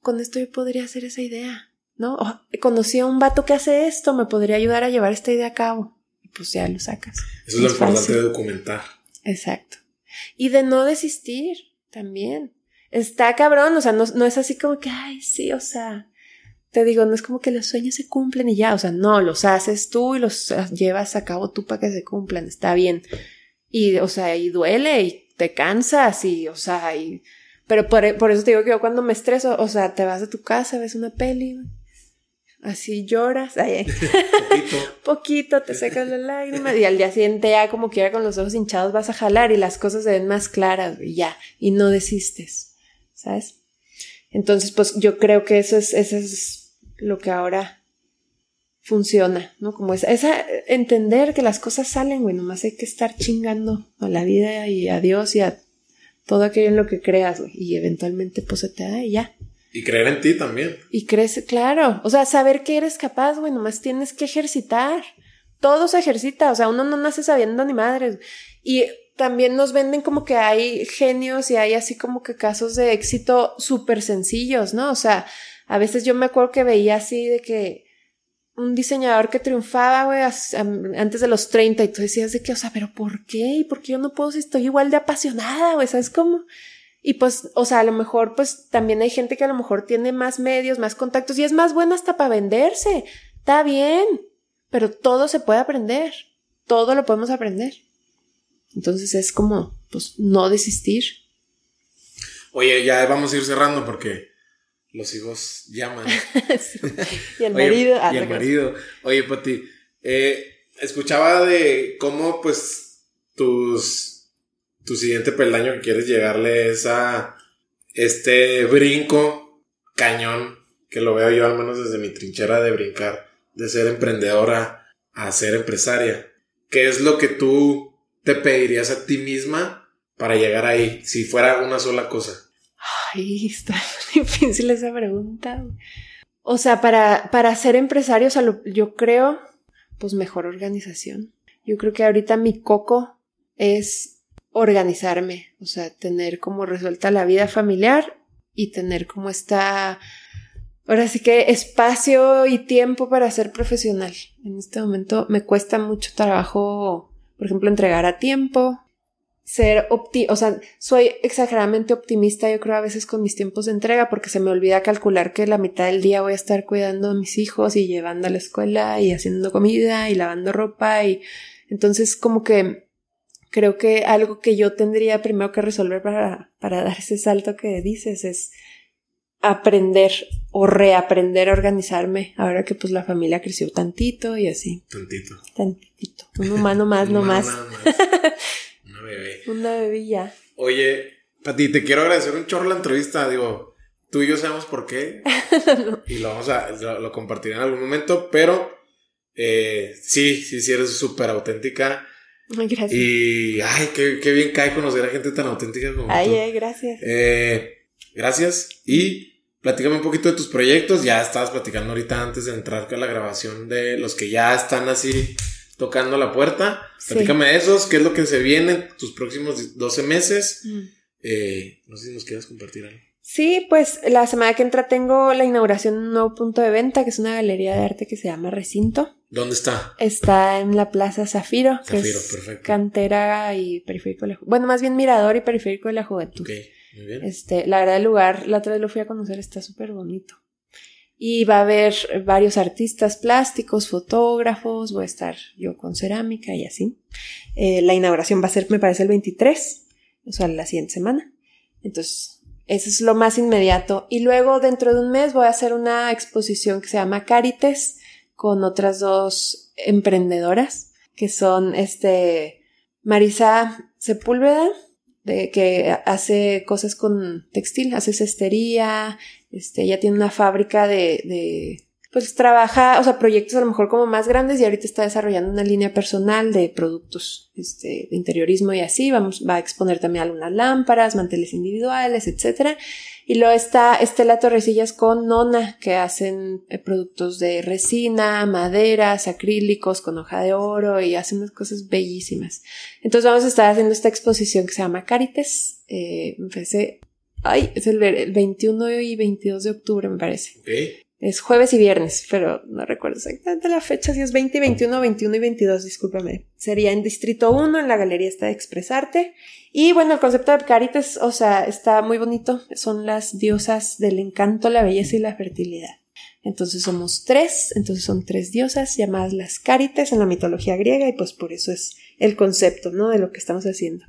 con esto yo podría hacer esa idea. ¿No? conocí a un vato que hace esto, me podría ayudar a llevar esta idea a cabo. Y pues ya lo sacas. Eso es, lo importante de documentar. Exacto. Y de no desistir también. Está cabrón, o sea, no, no es así como que, ay, sí, o sea, te digo, no es como que los sueños se cumplen y ya, o sea, no, los haces tú y los llevas a cabo tú para que se cumplan, está bien. Y, o sea, y duele y te cansas y, o sea, y... Pero por, por eso te digo que yo cuando me estreso, o sea, te vas a tu casa, ves una peli, así lloras, ay, poquito. *laughs* poquito, te secas la lágrima y al día siguiente ya como quiera con los ojos hinchados vas a jalar y las cosas se ven más claras y ya, y no desistes, ¿sabes? Entonces, pues yo creo que eso es, eso es lo que ahora funciona, ¿no? Como esa, esa, entender que las cosas salen, güey, nomás hay que estar chingando a la vida y a Dios y a todo aquello en lo que creas, güey, y eventualmente pues se te da y ya. Y creer en ti también. Y crees, claro. O sea, saber que eres capaz, güey, nomás tienes que ejercitar. Todo se ejercita, o sea, uno no nace sabiendo ni madres. Y también nos venden como que hay genios y hay así como que casos de éxito súper sencillos, ¿no? O sea, a veces yo me acuerdo que veía así de que un diseñador que triunfaba, güey, antes de los 30 y tú decías de que, o sea, pero ¿por qué? ¿Y por qué yo no puedo si estoy igual de apasionada, güey? ¿Sabes cómo? Y pues, o sea, a lo mejor, pues también hay gente que a lo mejor tiene más medios, más contactos y es más buena hasta para venderse. Está bien, pero todo se puede aprender. Todo lo podemos aprender. Entonces es como, pues, no desistir. Oye, ya vamos a ir cerrando porque los hijos llaman. *laughs* Y el marido. Ah, y el marido. Oye, Pati, eh, escuchaba de cómo, pues, tus tu siguiente peldaño que quieres llegarle es a este brinco cañón, que lo veo yo al menos desde mi trinchera de brincar, de ser emprendedora a ser empresaria. ¿Qué es lo que tú te pedirías a ti misma para llegar ahí, si fuera una sola cosa? Ay, está *laughs* difícil esa pregunta. O sea, para, para ser empresario, yo creo, pues mejor organización. Yo creo que ahorita mi coco es organizarme, o sea, tener como resuelta la vida familiar y tener como esta, ahora sí que espacio y tiempo para ser profesional. En este momento me cuesta mucho trabajo, por ejemplo, entregar a tiempo, ser opti, o sea, soy exageradamente optimista, yo creo a veces con mis tiempos de entrega, porque se me olvida calcular que la mitad del día voy a estar cuidando a mis hijos y llevando a la escuela y haciendo comida y lavando ropa y entonces como que creo que algo que yo tendría primero que resolver para, para dar ese salto que dices es aprender o reaprender a organizarme ahora que pues la familia creció tantito y así. Tantito. Tantito. Un humano más, *laughs* no más. Una bebé. *laughs* Una bebilla. Oye, Pati, te quiero agradecer un chorro la entrevista. Digo, tú y yo sabemos por qué. *laughs* Y lo vamos a, lo, compartiré en algún momento, pero eh, sí, sí, sí, eres súper auténtica. *laughs* Gracias. Y, ay, qué, qué, bien cae conocer a gente tan auténtica como ay, tú. Ay, gracias. Eh, gracias. Y platícame un poquito de tus proyectos. Ya estabas platicando ahorita antes de entrar con la grabación de los que ya están así tocando la puerta. Platícame de esos, qué es lo que se viene tus próximos 12 meses. Mm. Eh, no sé si nos quieras compartir algo. Sí, pues la semana que entra tengo la inauguración de un nuevo punto de venta, que es una galería de arte que se llama Recinto. ¿Dónde está? Está en la Plaza Zafiro, que es perfecto. cantera y periférico de la Bueno, más bien mirador y periférico de la juventud. Ok, muy bien. Este, la verdad, el lugar, la otra vez lo fui a conocer, está súper bonito. Y va a haber varios artistas plásticos, fotógrafos, voy a estar yo con cerámica y así. Eh, la inauguración va a ser, me parece, el 23, o sea, la siguiente semana. Entonces, eso es lo más inmediato. Y luego, dentro de un mes, voy a hacer una exposición que se llama Carites con otras dos emprendedoras, que son este Marisa Sepúlveda, que hace cosas con textil, hace cestería, este, ella tiene una fábrica de, de, pues trabaja, o sea, proyectos a lo mejor como más grandes y ahorita está desarrollando una línea personal de productos, este, de interiorismo y así, vamos, va a exponer también algunas lámparas, manteles individuales, etcétera. Y luego está Estela Torrecillas con Nona, que hacen eh, productos de resina, maderas, acrílicos con hoja de oro y hacen unas cosas bellísimas. Entonces vamos a estar haciendo esta exposición que se llama Carites. Eh, parece, ay, es el, 21 y 22 de octubre, me parece. Es jueves y viernes, pero no recuerdo exactamente la fecha, si es 20 y 21, 21 y 22, discúlpame. Sería en Distrito 1, en la Galería está de Expresarte. Y bueno, el concepto de Caritas, o sea, está muy bonito. Son las diosas del encanto, la belleza y la fertilidad. Entonces somos tres, entonces son tres diosas llamadas las Caritas en la mitología griega y pues por eso es el concepto, ¿no? De lo que estamos haciendo.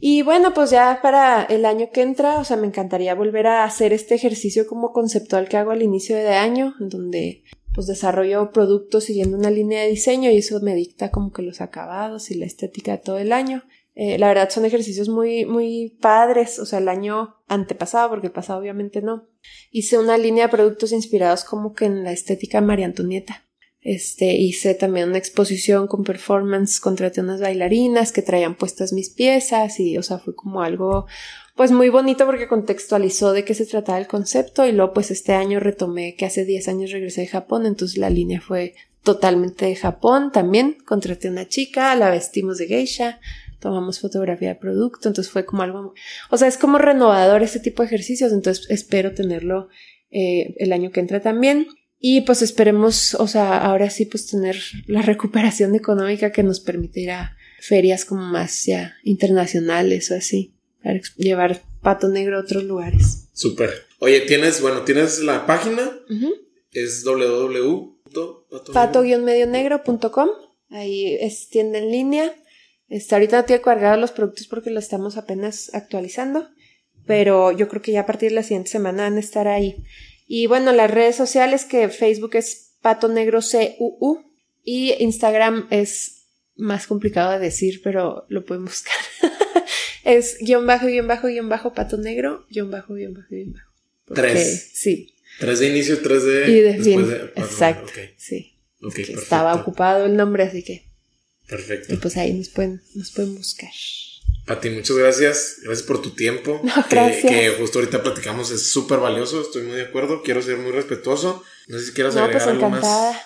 Y bueno, pues ya para el año que entra, o sea, me encantaría volver a hacer este ejercicio como conceptual que hago al inicio de año, donde pues desarrollo productos siguiendo una línea de diseño y eso me dicta como que los acabados y la estética de todo el año. Eh, la verdad son ejercicios muy, muy padres, o sea, el año antepasado, porque el pasado obviamente no, hice una línea de productos inspirados como que en la estética María Antonieta. Este, hice también una exposición con performance, contraté unas bailarinas que traían puestas mis piezas y, o sea, fue como algo, pues muy bonito porque contextualizó de qué se trataba el concepto y luego pues este año retomé que hace 10 años regresé de Japón, entonces la línea fue totalmente de Japón también, contraté una chica, la vestimos de geisha, tomamos fotografía de producto, entonces fue como algo, o sea, es como renovador ese tipo de ejercicios, entonces espero tenerlo eh, el año que entra también. Y pues esperemos, o sea, ahora sí pues tener la recuperación económica que nos permitirá ferias como más ya internacionales o así, para llevar pato negro a otros lugares. Súper. Oye, tienes, bueno, tienes la página, es www.pato-medionegro.com, ahí es tienda en línea. Está ahorita no tiene cargado los productos porque lo estamos apenas actualizando, pero yo creo que ya a partir de la siguiente semana van a estar ahí. Y bueno, las redes sociales que Facebook es Pato Negro CUU y Instagram es más complicado de decir, pero lo pueden buscar. *laughs* es guion bajo, guion bajo, guion bajo, Pato Negro, guion bajo, guion bajo, guion bajo. tres. Sí. Tres de inicio, tres de... Y de fin. Exacto. Sí. estaba ocupado el nombre, así que... Perfecto. Y pues ahí nos pueden, nos pueden buscar. Pati, muchas gracias. Gracias por tu tiempo. gracias. Que, justo ahorita platicamos es súper valioso. Estoy muy de acuerdo. Quiero ser muy respetuoso. No sé si quieras no, agregar pues, algo encantada. más.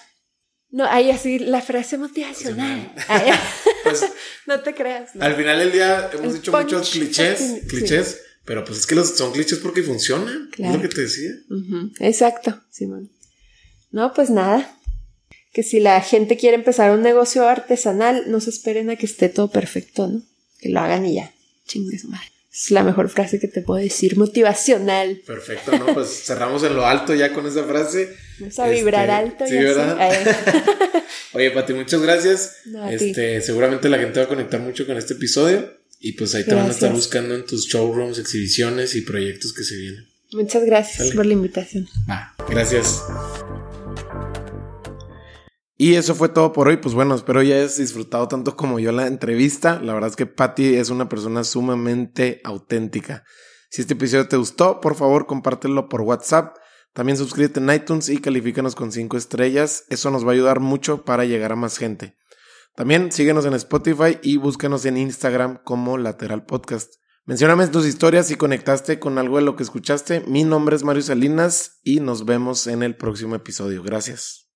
No, ahí así la frase motivacional. *laughs* pues, *laughs* no te creas. Al final del día hemos dicho muchos clichés, clichés, pero pues es que los, son clichés porque funcionan. Es lo que te decía. Exacto, Simón. No, pues nada. Que si la gente quiere empezar un negocio artesanal, no se esperen a que esté todo perfecto, ¿no? Que lo hagan y ya. Chingue su madre. Es la mejor frase que te puedo decir, motivacional. Perfecto, ¿no? Pues *laughs* cerramos en lo alto ya con esa frase. Vamos a vibrar Este, alto sí, y. ¿verdad? *laughs* Oye, Pati, muchas gracias. No, este, seguramente la gente va a conectar mucho con este episodio. Y pues ahí te van a estar buscando en tus showrooms, exhibiciones y proyectos que se vienen. Muchas gracias por la invitación. Va, gracias. Y eso fue todo por hoy. Pues bueno, espero ya hayas disfrutado tanto como yo la entrevista. La verdad es que Patty es una persona sumamente auténtica. Si este episodio te gustó, por favor compártelo por WhatsApp. También suscríbete en iTunes y califícanos con 5 estrellas. Eso nos va a ayudar mucho para llegar a más gente. También síguenos en Spotify y búscanos en Instagram como Lateral Podcast. Mencióname tus historias si conectaste con algo de lo que escuchaste. Mi nombre es Mario Salinas y nos vemos en el próximo episodio. Gracias.